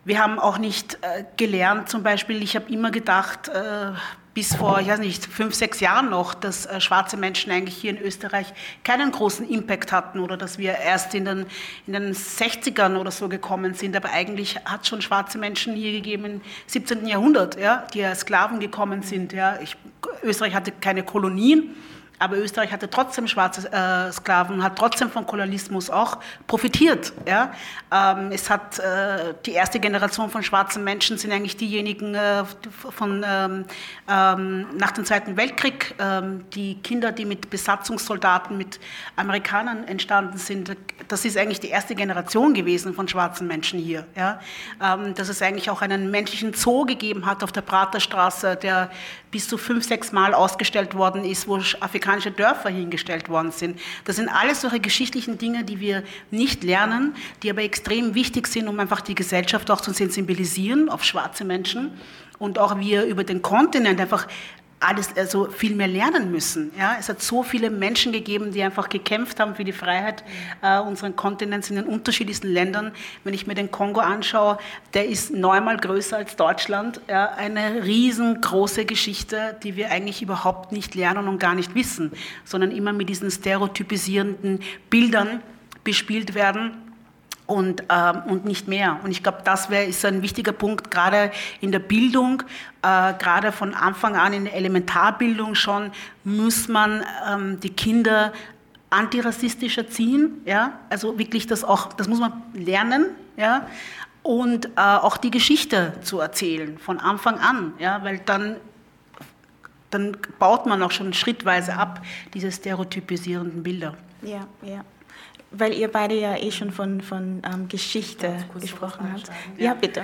wir haben auch nicht äh, gelernt, zum Beispiel, ich habe immer gedacht, äh, bis vor, ich weiß nicht, fünf, sechs Jahren noch, dass äh, schwarze Menschen eigentlich hier in Österreich keinen großen Impact hatten oder dass wir erst in den, in den 60ern oder so gekommen sind. Aber eigentlich hat es schon schwarze Menschen hier gegeben im 17. Jahrhundert, ja, die als Sklaven gekommen sind. Ja. Ich, Österreich hatte keine Kolonien. Aber Österreich hatte trotzdem schwarze äh, Sklaven, hat trotzdem von Kolonialismus auch profitiert. Ja? Ähm, es hat äh, die erste Generation von schwarzen Menschen sind eigentlich diejenigen äh, von ähm, ähm, nach dem Zweiten Weltkrieg, ähm, die Kinder, die mit Besatzungssoldaten, mit Amerikanern entstanden sind. Das ist eigentlich die erste Generation gewesen von schwarzen Menschen hier. Ja? Ähm, dass es eigentlich auch einen menschlichen Zoo gegeben hat auf der Praterstraße, der bis zu fünf, sechs Mal ausgestellt worden ist, wo afrikanische Dörfer hingestellt worden sind. Das sind alles solche geschichtlichen Dinge, die wir nicht lernen, die aber extrem wichtig sind, um einfach die Gesellschaft auch zu sensibilisieren auf schwarze Menschen und auch wir über den Kontinent einfach alles also viel mehr lernen müssen. Ja? Es hat so viele Menschen gegeben, die einfach gekämpft haben für die Freiheit äh, unseren Kontinents in den unterschiedlichsten Ländern. Wenn ich mir den Kongo anschaue, der ist neunmal größer als Deutschland. Ja? Eine riesengroße Geschichte, die wir eigentlich überhaupt nicht lernen und gar nicht wissen, sondern immer mit diesen stereotypisierenden Bildern bespielt werden und, ähm, und nicht mehr. Und ich glaube, das wär, ist ein wichtiger Punkt, gerade in der Bildung, äh, gerade von Anfang an in der Elementarbildung schon, muss man ähm, die Kinder antirassistisch erziehen, ja, also wirklich das auch, das muss man lernen, ja, und äh, auch die Geschichte zu erzählen von Anfang an, ja, weil dann dann baut man auch schon schrittweise ab diese stereotypisierenden Bilder. Ja, ja weil ihr beide ja eh schon von, von ähm, Geschichte gesprochen habt. Ja, ja bitte.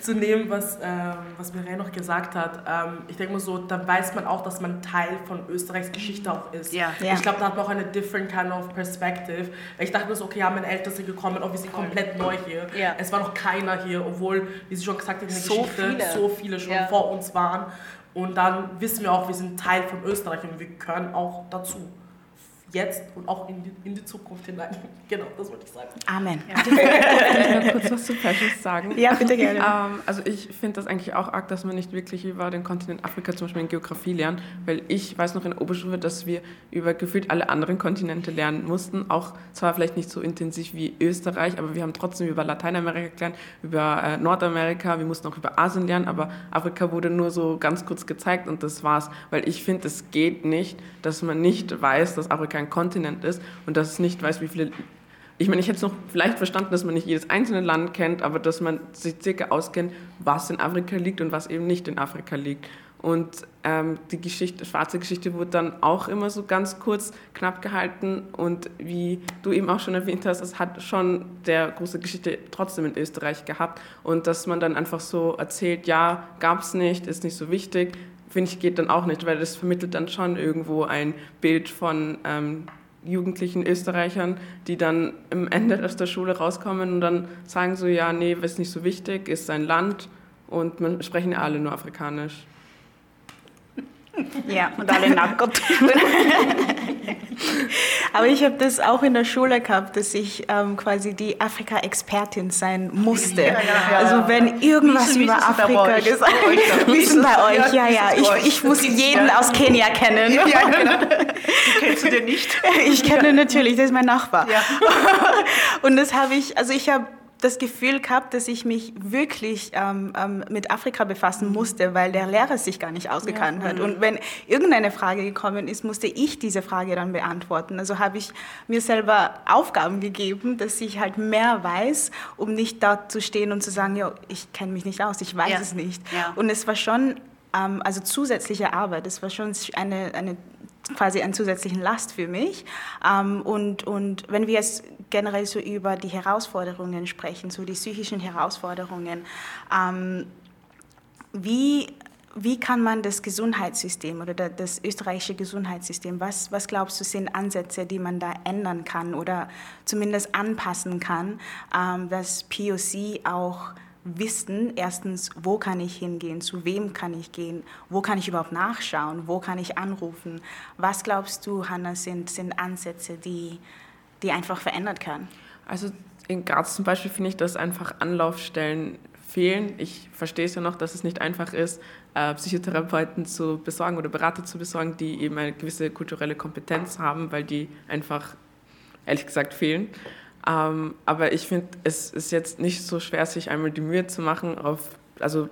zu nehmen, was, ähm, was Mireille noch gesagt hat. Ähm, ich denke mal so, dann weiß man auch, dass man Teil von Österreichs Geschichte auch ist. Ja. ja. Ich glaube, da hat man auch eine different kind of perspective. Ich dachte mir so, okay, ja, meine Eltern sind gekommen und wir sind komplett neu hier. Ja. Es war noch keiner hier, obwohl, wie sie schon gesagt hat, in der so Geschichte viele. so viele schon ja. vor uns waren. Und dann wissen wir auch, wir sind Teil von Österreich und wir gehören auch dazu jetzt und auch in die, in die Zukunft hinein. Genau, das wollte ich sagen. Amen. Ja. Kann ich kurz was zu Fashions sagen? Ja, bitte gerne. Ähm, also ich finde das eigentlich auch arg, dass man nicht wirklich über den Kontinent Afrika zum Beispiel in Geografie lernt, weil ich weiß noch in der Oberschule, dass wir über gefühlt alle anderen Kontinente lernen mussten, auch zwar vielleicht nicht so intensiv wie Österreich, aber wir haben trotzdem über Lateinamerika gelernt, über äh, Nordamerika, wir mussten auch über Asien lernen, aber Afrika wurde nur so ganz kurz gezeigt und das war's, weil ich finde, es geht nicht, dass man nicht weiß, dass Afrika ein Kontinent ist und dass es nicht weiß, wie viele ich meine, ich hätte es noch vielleicht verstanden, dass man nicht jedes einzelne Land kennt, aber dass man sich circa auskennt, was in Afrika liegt und was eben nicht in Afrika liegt. Und ähm, die Geschichte, schwarze Geschichte wurde dann auch immer so ganz kurz knapp gehalten. Und wie du eben auch schon erwähnt hast, es hat schon der große Geschichte trotzdem in Österreich gehabt. Und dass man dann einfach so erzählt, ja, gab es nicht, ist nicht so wichtig, finde ich, geht dann auch nicht, weil das vermittelt dann schon irgendwo ein Bild von ähm, jugendlichen Österreichern, die dann im Ende aus der Schule rauskommen und dann sagen so, ja, nee, ist nicht so wichtig, ist sein Land und man sprechen alle nur Afrikanisch. Ja, und alle Nackert. Aber ich habe das auch in der Schule gehabt, dass ich ähm, quasi die Afrika-Expertin sein musste. Ja, ja, also wenn irgendwas wie über Afrika gesagt ist denn bei euch? Ja, ja, ich, ich muss jeden ja. aus Kenia kennen. Ja, genau. Die kennst du den nicht? Ich kenne natürlich, das ist mein Nachbar. Und das habe ich, also ich habe das Gefühl gehabt, dass ich mich wirklich ähm, ähm, mit Afrika befassen musste, weil der Lehrer sich gar nicht ausgekannt hat. Und wenn irgendeine Frage gekommen ist, musste ich diese Frage dann beantworten. Also habe ich mir selber Aufgaben gegeben, dass ich halt mehr weiß, um nicht da zu stehen und zu sagen, ja, ich kenne mich nicht aus, ich weiß Ja. es nicht. Ja. Und es war schon, ähm, also zusätzliche Arbeit, es war schon eine, eine quasi eine zusätzliche Last für mich. Ähm, und, und wenn wir jetzt generell so über die Herausforderungen sprechen, so die psychischen Herausforderungen, ähm, wie, wie kann man das Gesundheitssystem oder da- das österreichische Gesundheitssystem, was, was glaubst du sind Ansätze, die man da ändern kann oder zumindest anpassen kann, ähm, dass POC auch wissen, erstens, wo kann ich hingehen, zu wem kann ich gehen, wo kann ich überhaupt nachschauen, wo kann ich anrufen. Was glaubst du, Hanna, sind, sind Ansätze, die, die einfach verändert können? Also in Graz zum Beispiel finde ich, dass einfach Anlaufstellen fehlen. Ich verstehe es ja noch, dass es nicht einfach ist, äh, Psychotherapeuten zu besorgen oder Berater zu besorgen, die eben eine gewisse kulturelle Kompetenz haben, weil die einfach, ehrlich gesagt, fehlen. Ähm, aber ich finde, es ist jetzt nicht so schwer, sich einmal die Mühe zu machen, auf also,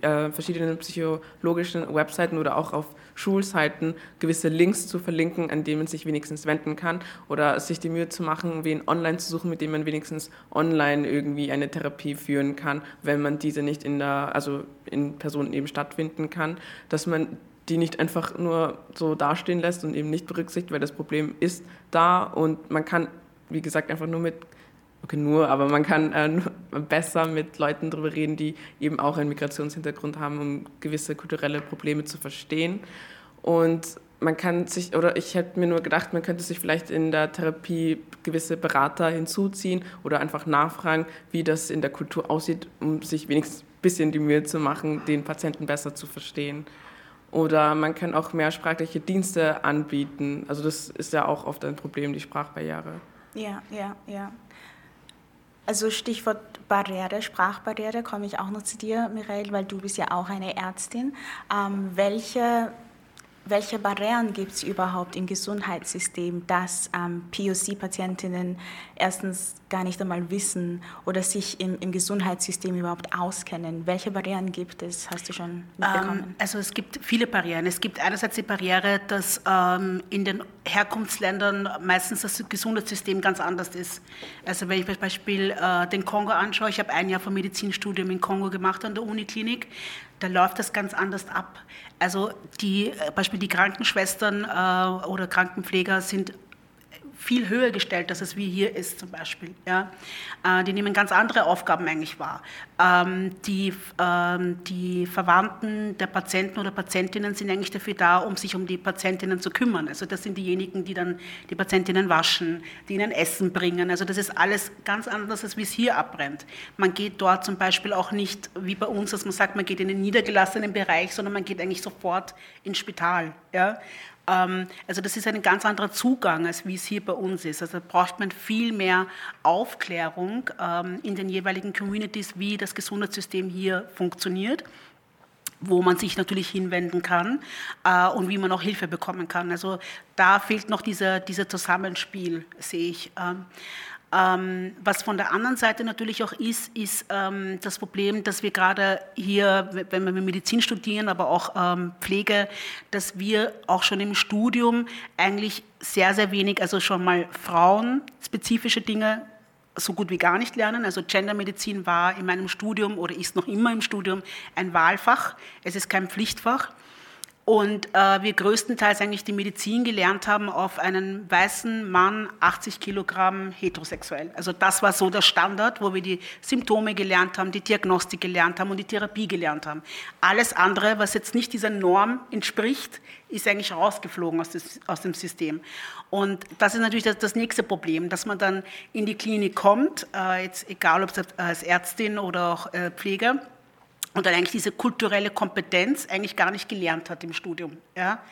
äh, verschiedenen psychologischen Webseiten oder auch auf Schulseiten gewisse Links zu verlinken, an denen man sich wenigstens wenden kann oder sich die Mühe zu machen, wen online zu suchen, mit dem man wenigstens online irgendwie eine Therapie führen kann, wenn man diese nicht in der, also in Person eben stattfinden kann, dass man die nicht einfach nur so dastehen lässt und eben nicht berücksichtigt, weil das Problem ist da und man kann, wie gesagt, einfach nur mit Okay, nur, aber man kann äh, besser mit Leuten darüber reden, die eben auch einen Migrationshintergrund haben, um gewisse kulturelle Probleme zu verstehen. Und man kann sich, oder ich hätte mir nur gedacht, man könnte sich vielleicht in der Therapie gewisse Berater hinzuziehen oder einfach nachfragen, wie das in der Kultur aussieht, um sich wenigstens ein bisschen die Mühe zu machen, den Patienten besser zu verstehen. Oder man kann auch mehrsprachliche Dienste anbieten. Also das ist ja auch oft ein Problem, die Sprachbarriere. Ja, ja, ja. Also Stichwort Barriere, Sprachbarriere, komme ich auch noch zu dir, Mireille, weil du bist ja auch eine Ärztin. Ähm, welche, welche Barrieren gibt es überhaupt im Gesundheitssystem, dass ähm, POC-Patientinnen erstens gar nicht einmal wissen oder sich im, im Gesundheitssystem überhaupt auskennen? Welche Barrieren gibt es? Hast du schon mitbekommen? Ähm, also es gibt viele Barrieren. Es gibt einerseits die Barriere, dass ähm, in den Herkunftsländern meistens das Gesundheitssystem ganz anders ist. Also wenn ich zum Beispiel äh, den Kongo anschaue, ich habe ein Jahr vom Medizinstudium in Kongo gemacht an der Uniklinik, da läuft das ganz anders ab. Also die, äh, Beispiel die Krankenschwestern äh, oder Krankenpfleger sind viel höher gestellt, als es wie hier ist zum Beispiel. Ja? Äh, die nehmen ganz andere Aufgaben eigentlich wahr. Ähm, die, ähm, die Verwandten der Patienten oder Patientinnen sind eigentlich dafür da, um sich um die Patientinnen zu kümmern. Also das sind diejenigen, die dann die Patientinnen waschen, die ihnen Essen bringen. Also das ist alles ganz anders, als wie es hier abbrennt. Man geht dort zum Beispiel auch nicht wie bei uns, dass man sagt, man geht in den niedergelassenen Bereich, sondern man geht eigentlich sofort ins Spital. Ja? Ähm, also das ist ein ganz anderer Zugang, als wie es hier bei uns ist. Also da braucht man viel mehr Aufklärung ähm, in den jeweiligen Communities, wie das Gesundheitssystem hier funktioniert wo man sich natürlich hinwenden kann äh, und wie man auch Hilfe bekommen kann. Also da fehlt noch dieser, dieser Zusammenspiel, sehe ich. Ähm, was von der anderen Seite natürlich auch ist, ist ähm, das Problem, dass wir gerade hier, wenn wir Medizin studieren, aber auch ähm, Pflege, dass wir auch schon im Studium eigentlich sehr, sehr wenig, also schon mal frauenspezifische Dinge so gut wie gar nicht lernen. Also Gendermedizin war in meinem Studium oder ist noch immer im Studium ein Wahlfach. Es ist kein Pflichtfach und äh, wir größtenteils eigentlich die Medizin gelernt haben auf einen weißen Mann, 80 Kilogramm heterosexuell. Also das war so der Standard, wo wir die Symptome gelernt haben, die Diagnostik gelernt haben und die Therapie gelernt haben. Alles andere, was jetzt nicht dieser Norm entspricht, ist eigentlich rausgeflogen aus, des, aus dem System. Und das ist natürlich das, das, nächste Problem, dass man dann in die Klinik kommt, äh, jetzt egal ob als Ärztin oder auch äh, Pfleger, und dann eigentlich diese kulturelle Kompetenz eigentlich gar nicht gelernt hat im Studium. Ja?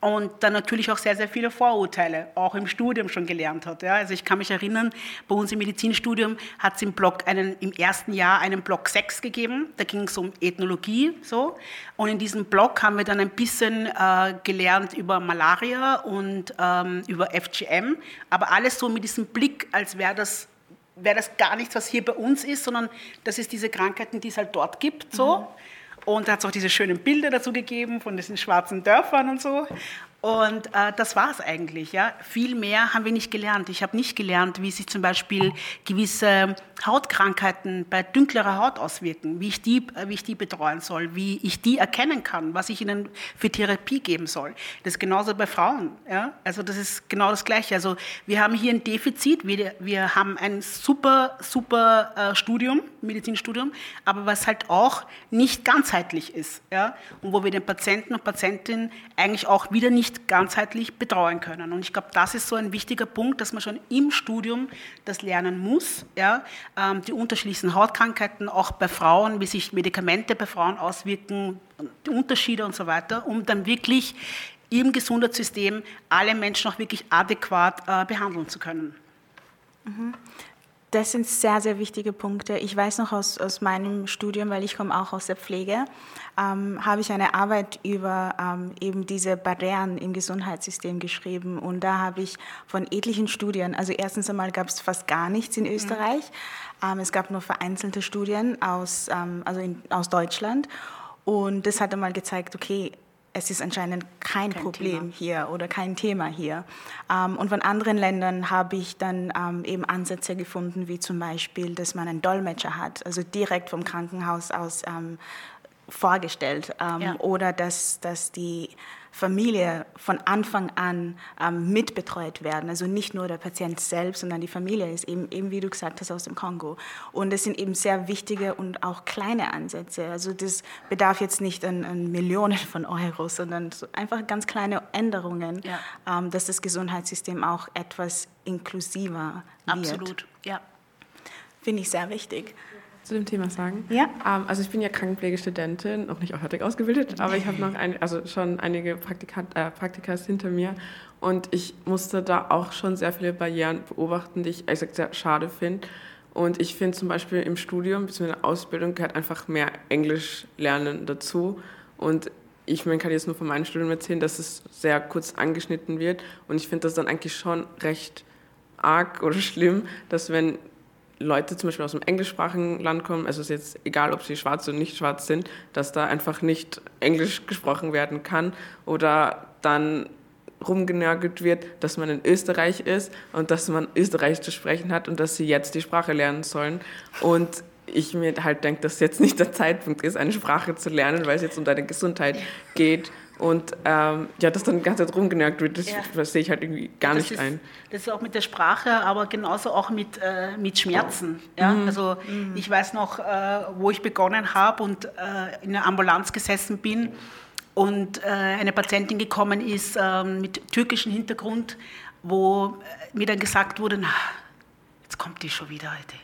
Und dann natürlich auch sehr, sehr viele Vorurteile, auch im Studium schon gelernt hat. Ja? Also ich kann mich erinnern, bei uns im Medizinstudium hat es im, im ersten Jahr einen Block 6 gegeben, da ging es um Ethnologie. So. Und in diesem Block haben wir dann ein bisschen äh, gelernt über Malaria und ähm, über FGM, aber alles so mit diesem Blick, als wäre das wäre das gar nichts, was hier bei uns ist, sondern das ist diese Krankheiten, die es halt dort gibt. So. Mhm. Und da hat es auch diese schönen Bilder dazu gegeben von diesen schwarzen Dörfern und so. Und äh, das war es eigentlich. Ja. Viel mehr haben wir nicht gelernt. Ich habe nicht gelernt, wie sich zum Beispiel gewisse Hautkrankheiten bei dünklerer Haut auswirken, wie ich, die, äh, wie ich die betreuen soll, wie ich die erkennen kann, was ich ihnen für Therapie geben soll. Das ist genauso bei Frauen. Ja. Also das ist genau das Gleiche. Also wir haben hier ein Defizit. Wir, wir haben ein super, super äh, Studium, Medizinstudium, aber was halt auch nicht ganzheitlich ist. Ja. Und wo wir den Patienten und Patientinnen eigentlich auch wieder nicht nicht ganzheitlich betreuen können. Und ich glaube, das ist so ein wichtiger Punkt, dass man schon im Studium das lernen muss. Ja? Ähm, die unterschiedlichen Hautkrankheiten, auch bei Frauen, wie sich Medikamente bei Frauen auswirken, die Unterschiede und so weiter, um dann wirklich im Gesundheitssystem alle Menschen auch wirklich adäquat äh, behandeln zu können. Mhm. Das sind sehr, sehr wichtige Punkte. Ich weiß noch aus, aus meinem Studium, weil ich komme auch aus der Pflege, ähm, habe ich eine Arbeit über ähm, eben diese Barrieren im Gesundheitssystem geschrieben. Und da habe ich von etlichen Studien, also erstens einmal gab es fast gar nichts in Österreich. Mhm. Ähm, es gab nur vereinzelte Studien aus, ähm, also in, aus Deutschland. Und das hat einmal gezeigt, okay, es ist anscheinend kein, kein Problem Thema. hier oder kein Thema hier. Ähm, und von anderen Ländern habe ich dann ähm, eben Ansätze gefunden, wie zum Beispiel, dass man einen Dolmetscher hat, also direkt vom Krankenhaus aus ähm, vorgestellt. Ja. Oder dass, dass die Familie von Anfang an ähm, mitbetreut werden. Also nicht nur der Patient selbst, sondern die Familie ist eben, eben, wie du gesagt hast, aus dem Kongo. Und das sind eben sehr wichtige und auch kleine Ansätze. Also das bedarf jetzt nicht an, an Millionen von Euro, sondern so einfach ganz kleine Änderungen, ja. ähm, dass das Gesundheitssystem auch etwas inklusiver wird. Absolut, ja. Finde ich sehr wichtig zu dem Thema sagen? Ja. Ähm, also ich bin ja Krankenpflegestudentin, noch nicht auch fertig ausgebildet, aber ich habe noch ein, also schon einige Praktika, äh, Praktikas hinter mir und ich musste da auch schon sehr viele Barrieren beobachten, die ich ehrlich sehr schade finde. Und ich finde zum Beispiel im Studium bzw. in der Ausbildung gehört einfach mehr Englisch lernen dazu. Und ich meine, kann jetzt nur von meinem Studium erzählen, dass es sehr kurz angeschnitten wird. Und ich finde das dann eigentlich schon recht arg oder schlimm, dass wenn Leute zum Beispiel aus einem englischsprachigen Land kommen, also es ist jetzt egal, ob sie schwarz oder nicht schwarz sind, dass da einfach nicht Englisch gesprochen werden kann oder dann rumgenörgelt wird, dass man in Österreich ist und dass man Österreich zu sprechen hat und dass sie jetzt die Sprache lernen sollen. Und ich mir halt denke, dass jetzt nicht der Zeitpunkt ist, eine Sprache zu lernen, weil es jetzt um deine Gesundheit geht Und ähm, ja, das dann die ganze Zeit rumgenergt wird, das, Ja. das sehe ich halt irgendwie gar das nicht ist, ein. Das ist auch mit der Sprache, aber genauso auch mit, äh, mit Schmerzen. Ja? Also ich weiß noch, äh, wo ich begonnen habe und äh, in der Ambulanz gesessen bin und äh, eine Patientin gekommen ist äh, mit türkischem Hintergrund, wo äh, mir dann gesagt wurde, na, jetzt kommt die schon wieder heute.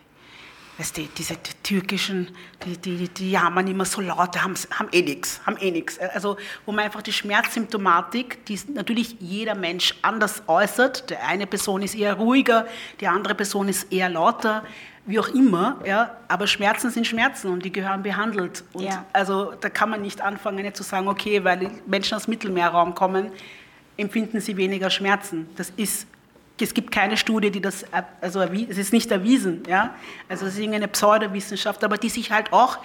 Weißt du, diese türkischen, die, die, die jammern immer so laut, die haben, haben eh nichts, haben eh nichts. Also, wo man einfach die Schmerzsymptomatik, die natürlich jeder Mensch anders äußert. Der eine Person ist eher ruhiger, die andere Person ist eher lauter, wie auch immer. Ja, aber Schmerzen sind Schmerzen und die gehören behandelt. Und Ja. also, da kann man nicht anfangen, jetzt zu sagen, okay, weil die Menschen aus dem Mittelmeerraum kommen, empfinden sie weniger Schmerzen. Das ist es gibt keine Studie, die das, also es ist nicht erwiesen, ja. Also es ist irgendeine Pseudowissenschaft, aber die sich halt auch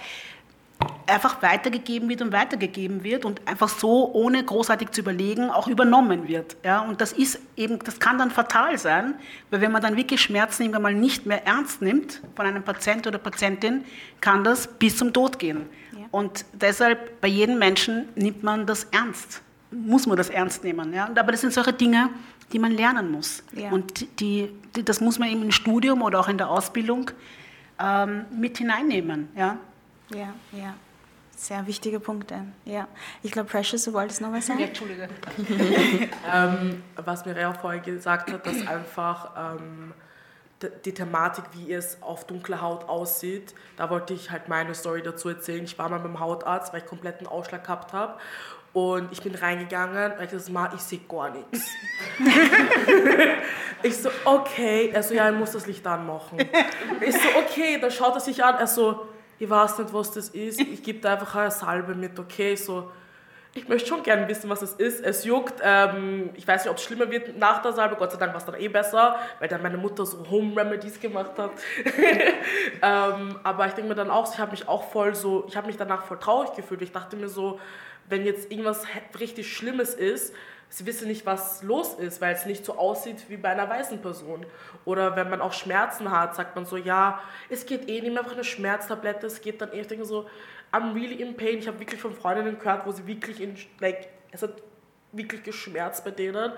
einfach weitergegeben wird und weitergegeben wird und einfach so, ohne großartig zu überlegen, auch übernommen wird. Ja? Und das ist eben, das kann dann fatal sein, weil wenn man dann wirklich Schmerzen irgendwann mal nicht mehr ernst nimmt von einem Patient oder Patientin, kann das bis zum Tod gehen. Ja. Und deshalb bei jedem Menschen nimmt man das ernst, muss man das ernst nehmen. Ja? Aber das sind solche Dinge, die man lernen muss. Ja. Und die, die, das muss man eben im Studium oder auch in der Ausbildung ähm, mit hineinnehmen. Ja? Ja, ja. Sehr wichtige Punkte. Ja. Ich glaube, Precious, du wolltest noch was sagen? Entschuldige. Ähm, was Mireille auch vorher gesagt hat, dass einfach ähm, die Thematik, wie es auf dunkler Haut aussieht, da wollte ich halt meine Story dazu erzählen. Ich war mal beim Hautarzt, weil ich kompletten Ausschlag gehabt habe. Und ich bin reingegangen und ich das mal, ich sehe gar nichts. ich so, okay. Er so, ja, ich muss das Licht anmachen. Ich so, okay, dann schaut er sich an. Er so, ich weiß nicht, was das ist. Ich gebe da einfach eine Salbe mit, okay. Ich so, ich möchte schon gerne wissen, was es ist. Es juckt. Ähm, ich weiß nicht, ob es schlimmer wird nach der Salbe. Gott sei Dank war es dann eh besser, weil dann meine Mutter so Home Remedies gemacht hat. ähm, aber ich denke mir dann auch, ich habe mich auch voll so, ich habe mich danach voll traurig gefühlt. Ich dachte mir so, wenn jetzt irgendwas richtig Schlimmes ist, sie wissen nicht, was los ist, weil es nicht so aussieht wie bei einer weißen Person. Oder wenn man auch Schmerzen hat, sagt man so, ja, es geht eh nicht mehr einfach eine Schmerztablette, es geht dann eh, ich denke so, I'm really in pain. Ich habe wirklich von Freundinnen gehört, wo sie wirklich in, like, es hat wirklich geschmerzt bei denen.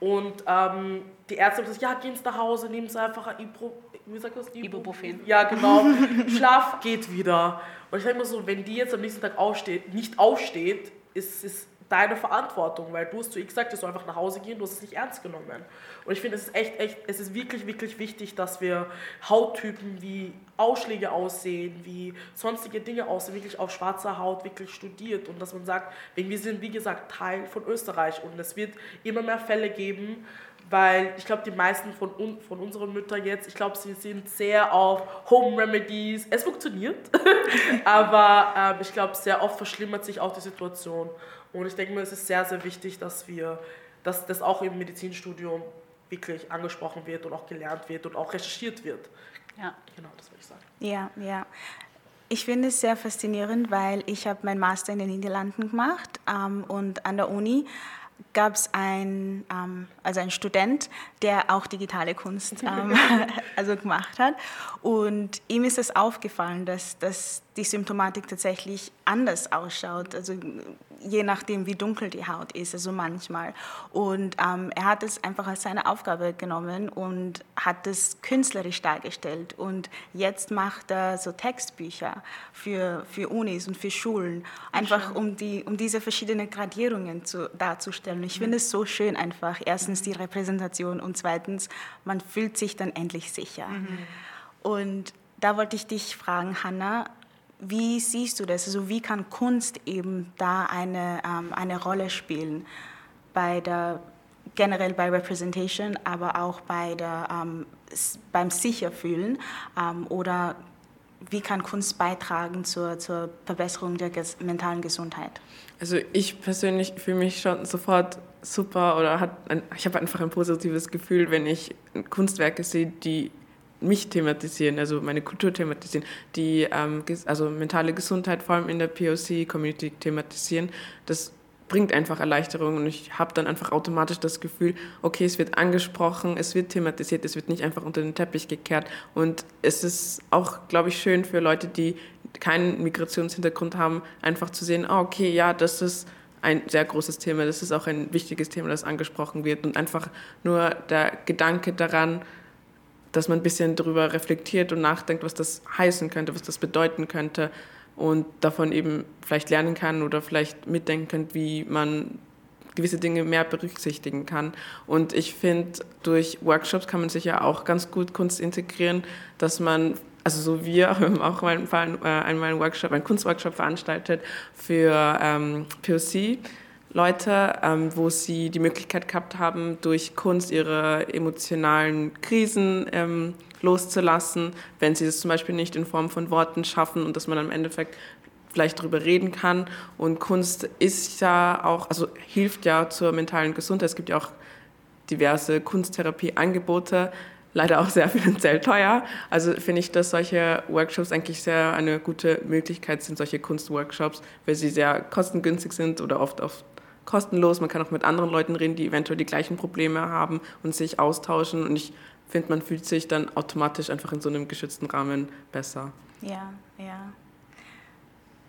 Und ähm, die Ärzte haben gesagt, ja, gehen Sie nach Hause, nehmen Sie einfach ein Ibro, wie sagt das? Ibu- Ibuprofen. Ja, genau. Schlaf geht wieder. Und ich denke mir so, wenn die jetzt am nächsten Tag aufsteht, nicht aufsteht, ist es deine Verantwortung, weil du hast zu ihr gesagt, du sollst einfach nach Hause gehen, du hast es nicht ernst genommen. Und ich finde, es ist echt, echt, es ist wirklich, wirklich wichtig, dass wir Hauttypen wie Ausschläge aussehen, wie sonstige Dinge aussehen, wirklich auf schwarzer Haut wirklich studiert und dass man sagt, wir sind, wie gesagt, Teil von Österreich und es wird immer mehr Fälle geben, weil ich glaube, die meisten von, un von unseren Müttern jetzt, ich glaube, sie sind sehr auf Home Remedies. Es funktioniert, aber ähm, ich glaube, sehr oft verschlimmert sich auch die Situation. Und ich denke mir, es ist sehr, sehr wichtig, dass wir, dass das auch im Medizinstudium wirklich angesprochen wird und auch gelernt wird und auch recherchiert wird. Ja. Genau, das würde ich sagen. Ja, ja. Ich finde es sehr faszinierend, weil ich habe meinen Master in den Niederlanden gemacht ähm, und an der Uni gab es ein, ähm, also einen Student, der auch digitale Kunst ähm, also gemacht hat. Und ihm ist es aufgefallen, dass, dass die Symptomatik tatsächlich anders ausschaut, also je nachdem, wie dunkel die Haut ist, also manchmal. Und ähm, er hat es einfach als seine Aufgabe genommen und hat es künstlerisch dargestellt. Und jetzt macht er so Textbücher für, für Unis und für Schulen, einfach um, die, um diese verschiedenen Gradierungen zu, darzustellen. Ich finde es so schön einfach. Erstens die Repräsentation und zweitens, man fühlt sich dann endlich sicher. Und da wollte ich dich fragen, Hanna, wie siehst du das? Also wie kann Kunst eben da eine, ähm, eine Rolle spielen bei der generell bei Representation, aber auch bei der, ähm, beim Sicherfühlen ähm, oder wie kann Kunst beitragen zur, zur Verbesserung der ges mentalen Gesundheit? Also ich persönlich fühle mich schon sofort super oder hat ein, ich habe einfach ein positives Gefühl, wenn ich Kunstwerke sehe, die mich thematisieren, also meine Kultur thematisieren, die ähm, also mentale Gesundheit vor allem in der POC-Community thematisieren. Das bringt einfach Erleichterung und ich habe dann einfach automatisch das Gefühl, okay, es wird angesprochen, es wird thematisiert, es wird nicht einfach unter den Teppich gekehrt und es ist auch, glaube ich, schön für Leute, die keinen Migrationshintergrund haben, einfach zu sehen, ah, okay, ja, das ist ein sehr großes Thema. Das ist auch ein wichtiges Thema, das angesprochen wird. Und einfach nur der Gedanke daran, dass man ein bisschen darüber reflektiert und nachdenkt, was das heißen könnte, was das bedeuten könnte und davon eben vielleicht lernen kann oder vielleicht mitdenken könnte, wie man gewisse Dinge mehr berücksichtigen kann. Und ich finde, durch Workshops kann man sich ja auch ganz gut Kunst integrieren, dass man also so wir haben auch mal äh, einmal einen Workshop, einen Kunstworkshop veranstaltet für ähm, POC. Leute, ähm, wo sie die Möglichkeit gehabt haben, durch Kunst ihre emotionalen Krisen ähm, loszulassen, wenn sie es zum Beispiel nicht in Form von Worten schaffen und dass man im Endeffekt vielleicht darüber reden kann. Und Kunst ist ja auch, also hilft ja zur mentalen Gesundheit. Es gibt ja auch diverse Kunsttherapieangebote, leider auch sehr finanziell teuer. Also finde ich, dass solche Workshops eigentlich sehr eine gute Möglichkeit sind, solche Kunstworkshops, weil sie sehr kostengünstig sind oder oft auf kostenlos. Man kann auch mit anderen Leuten reden, die eventuell die gleichen Probleme haben und sich austauschen. Und ich finde, man fühlt sich dann automatisch einfach in so einem geschützten Rahmen besser. Ja, ja.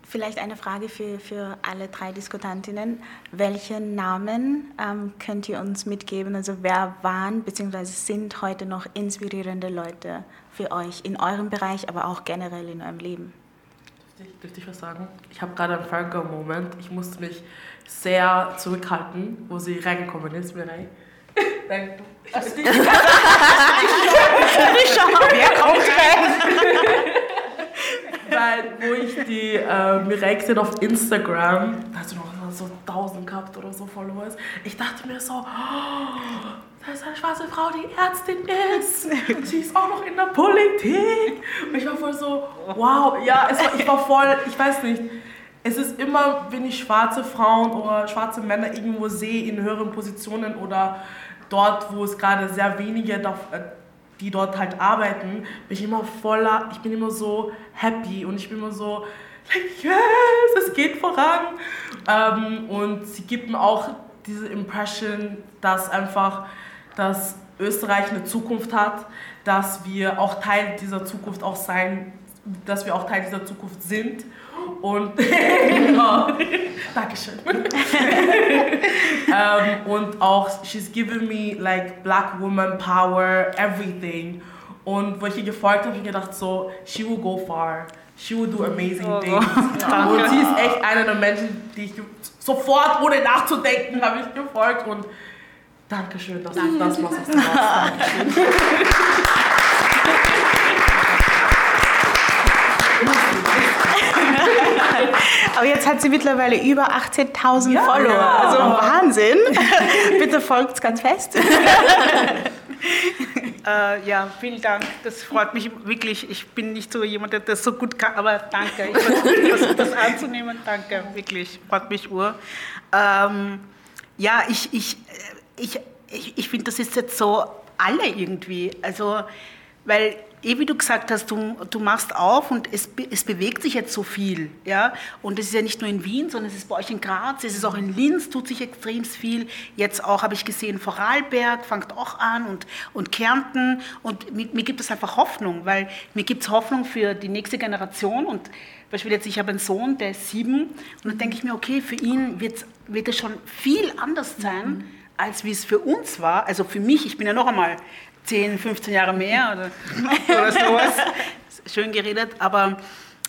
Vielleicht eine Frage für, für alle drei Diskutantinnen. Welche Namen ähm, könnt ihr uns mitgeben? Also wer waren bzw. sind heute noch inspirierende Leute für euch in eurem Bereich, aber auch generell in eurem Leben? Dürfte ich, dürfte ich was sagen? Ich habe gerade einen Fangirl-Moment. Ich musste mich sehr zurückhalten, wo sie reingekommen ist. Nein, du. Also ich, ich, ich schau, wer kommt rein? Weil, wo ich die äh, Mireille gesehen auf Instagram, da hast du noch so 1000 gehabt oder so Followers. Ich dachte mir so, oh, da ist eine schwarze Frau, die Ärztin ist. Und sie ist auch noch in der Politik. Und ich war voll so, wow, ja, war, ich war voll, ich weiß nicht. Es ist immer, wenn ich schwarze Frauen oder schwarze Männer irgendwo sehe in höheren Positionen oder dort, wo es gerade sehr wenige die dort halt arbeiten, bin ich immer voller, ich bin immer so happy und ich bin immer so, like, yes, es geht voran. Ähm, und sie gibt mir auch diese Impression, dass einfach, dass Österreich eine Zukunft hat, dass wir auch Teil dieser Zukunft auch sein, dass wir auch Teil dieser Zukunft sind und genau. Dankeschön. um, und auch, she's given me like black woman power, everything. Und wo ich ihr gefolgt habe, habe ich gedacht so, she will go far. She will do amazing oh, things. Oh, und sie ist echt einer der Menschen, die ich sofort, ohne nachzudenken, habe ich gefolgt. Und Dankeschön, dass du das machst. Dankeschön. Aber jetzt hat sie mittlerweile über 18.000 ja, Follower. Ja. Also Wahnsinn. Bitte folgt ganz fest. Äh, ja, vielen Dank. Das freut mich wirklich. Ich bin nicht so jemand, der das so gut kann, aber danke. Ich versuche das anzunehmen. Danke, wirklich. Freut mich ur. Ähm, ja, ich, ich, ich, ich, ich finde, das ist jetzt so alle irgendwie. Also, weil eh wie du gesagt hast, du, du machst auf und es, es bewegt sich jetzt so viel. Ja? Und es ist ja nicht nur in Wien, sondern es ist bei euch in Graz, es ist auch in Linz, tut sich extrem viel. Jetzt auch, habe ich gesehen, Vorarlberg fängt auch an und, und Kärnten. Und mir, mir gibt es einfach Hoffnung, weil mir gibt es Hoffnung für die nächste Generation. Und Beispiel jetzt, ich habe einen Sohn, der ist sieben. Und dann denke ich mir, okay, für ihn wird es schon viel anders sein. Mhm als wie es für uns war, also für mich, ich bin ja noch einmal 10, 15 Jahre mehr oder, oder sowas. Schön geredet, aber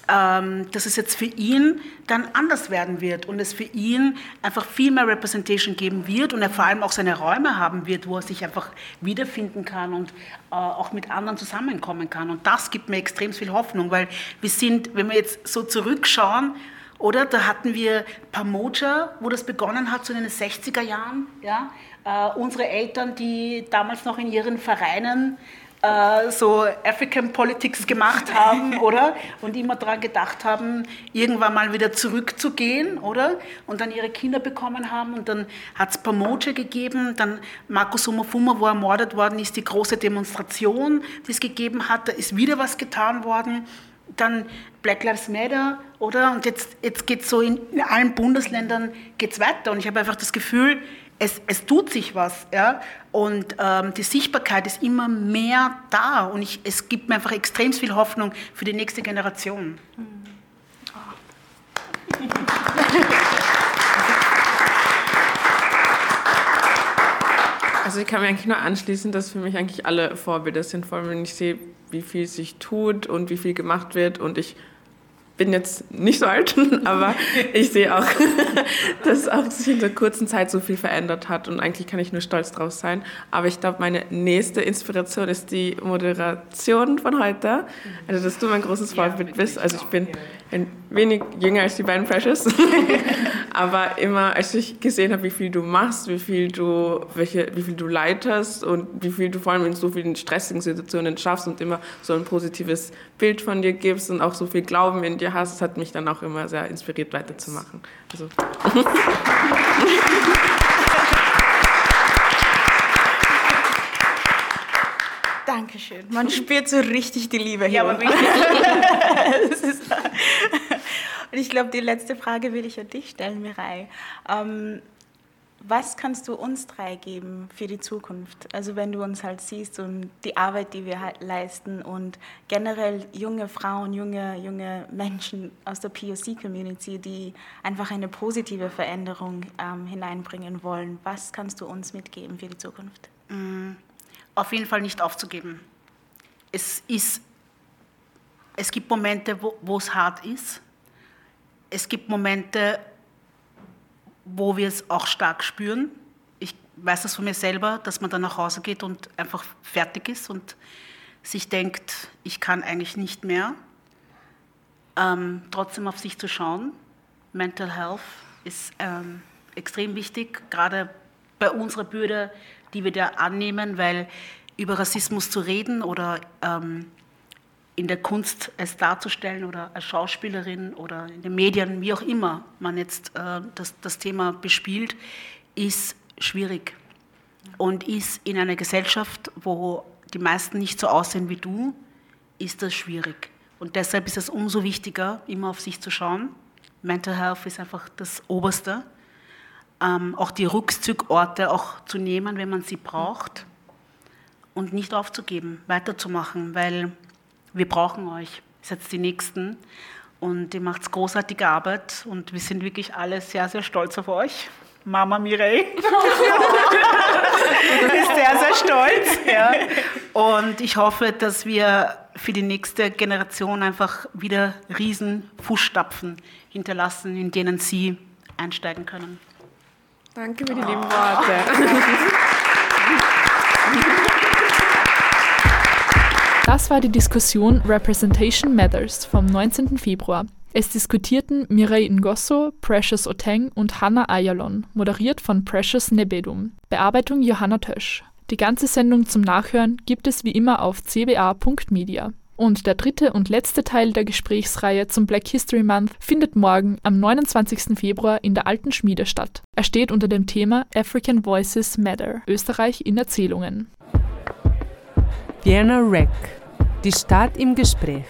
ähm, dass es jetzt für ihn dann anders werden wird und es für ihn einfach viel mehr Representation geben wird und er vor allem auch seine Räume haben wird, wo er sich einfach wiederfinden kann und äh, auch mit anderen zusammenkommen kann. Und das gibt mir extrem viel Hoffnung, weil wir sind, wenn wir jetzt so zurückschauen, oder da hatten wir Pamoja, wo das begonnen hat, so in den 60er Jahren, ja, Uh, unsere Eltern, die damals noch in ihren Vereinen uh, so African Politics gemacht haben, oder? Und immer daran gedacht haben, irgendwann mal wieder zurückzugehen, oder? Und dann ihre Kinder bekommen haben. Und dann hat es Pamoja gegeben, dann Markus Somofuma, wo ermordet worden ist, die große Demonstration, die es gegeben hat. Da ist wieder was getan worden dann Black Lives Matter, oder? Und jetzt, jetzt geht es so in, in allen Bundesländern geht's weiter. Und ich habe einfach das Gefühl, es, es tut sich was. Ja? Und ähm, die Sichtbarkeit ist immer mehr da. Und ich, es gibt mir einfach extrem viel Hoffnung für die nächste Generation. Ah. Also ich kann mir eigentlich nur anschließen, dass für mich eigentlich alle Vorbilder sind, vor allem wenn ich sehe, wie viel sich tut und wie viel gemacht wird und ich bin jetzt nicht so alt, aber ich sehe auch, dass auch sich in der kurzen Zeit so viel verändert hat und eigentlich kann ich nur stolz drauf sein. Aber ich glaube, meine nächste Inspiration ist die Moderation von heute. Also, dass du mein großes Vorbild bist. Also, ich bin ein wenig jünger als die beiden Precious. Aber immer, als ich gesehen habe, wie viel du machst, wie viel du, welche, wie viel du leitest und wie viel du vor allem in so vielen stressigen Situationen schaffst und immer so ein positives Bild von dir gibst und auch so viel Glauben in dir hast, das hat mich dann auch immer sehr inspiriert, weiterzumachen. Also. Dankeschön. Man spürt so richtig die Liebe hier. Ja, aber wirklich. Und ich glaube, die letzte Frage will ich an dich stellen, Mirai. Ähm, was kannst du uns drei geben für die Zukunft? Also wenn du uns halt siehst und die Arbeit, die wir halt leisten und generell junge Frauen, junge, junge Menschen aus der POC-Community, die einfach eine positive Veränderung ähm, hineinbringen wollen. Was kannst du uns mitgeben für die Zukunft? Mm, auf jeden Fall nicht aufzugeben. Es, ist, es gibt Momente, wo, es hart ist es gibt Momente, wo wir es auch stark spüren. Ich weiß das von mir selber, dass man dann nach Hause geht und einfach fertig ist und sich denkt, ich kann eigentlich nicht mehr. Ähm, trotzdem auf sich zu schauen. Mental Health ist ähm, extrem wichtig, gerade bei unserer Bürde, die wir da annehmen, weil über Rassismus zu reden oder ähm, in der Kunst es darzustellen oder als Schauspielerin oder in den Medien, wie auch immer man jetzt äh, das, das Thema bespielt, ist schwierig und ist in einer Gesellschaft, wo die meisten nicht so aussehen wie du, ist das schwierig. Und deshalb ist es umso wichtiger, immer auf sich zu schauen. Mental Health ist einfach das Oberste. Ähm, auch die Rückzugorte auch zu nehmen, wenn man sie braucht und nicht aufzugeben, weiterzumachen, weil wir brauchen euch. Ihr seid die Nächsten und ihr macht großartige Arbeit und wir sind wirklich alle sehr, sehr stolz auf euch. Mama Mireille ist sehr, sehr stolz. Ja. Und ich hoffe, dass wir für die nächste Generation einfach wieder riesen Fußstapfen hinterlassen, in denen sie einsteigen können. Danke für die lieben Worte. Das war die Diskussion Representation Matters vom 19. Februar. Es diskutierten Mireille Ngosso, Precious Oteng und Hannah Ayalon, moderiert von Precious Nebedum. Bearbeitung Johanna Tösch. Die ganze Sendung zum Nachhören gibt es wie immer auf cba.media. Und der dritte und letzte Teil der Gesprächsreihe zum Black History Month findet morgen am 29. Februar in der Alten Schmiede statt. Er steht unter dem Thema African Voices Matter, Österreich in Erzählungen. Vienna Rec die Stadt im Gespräch.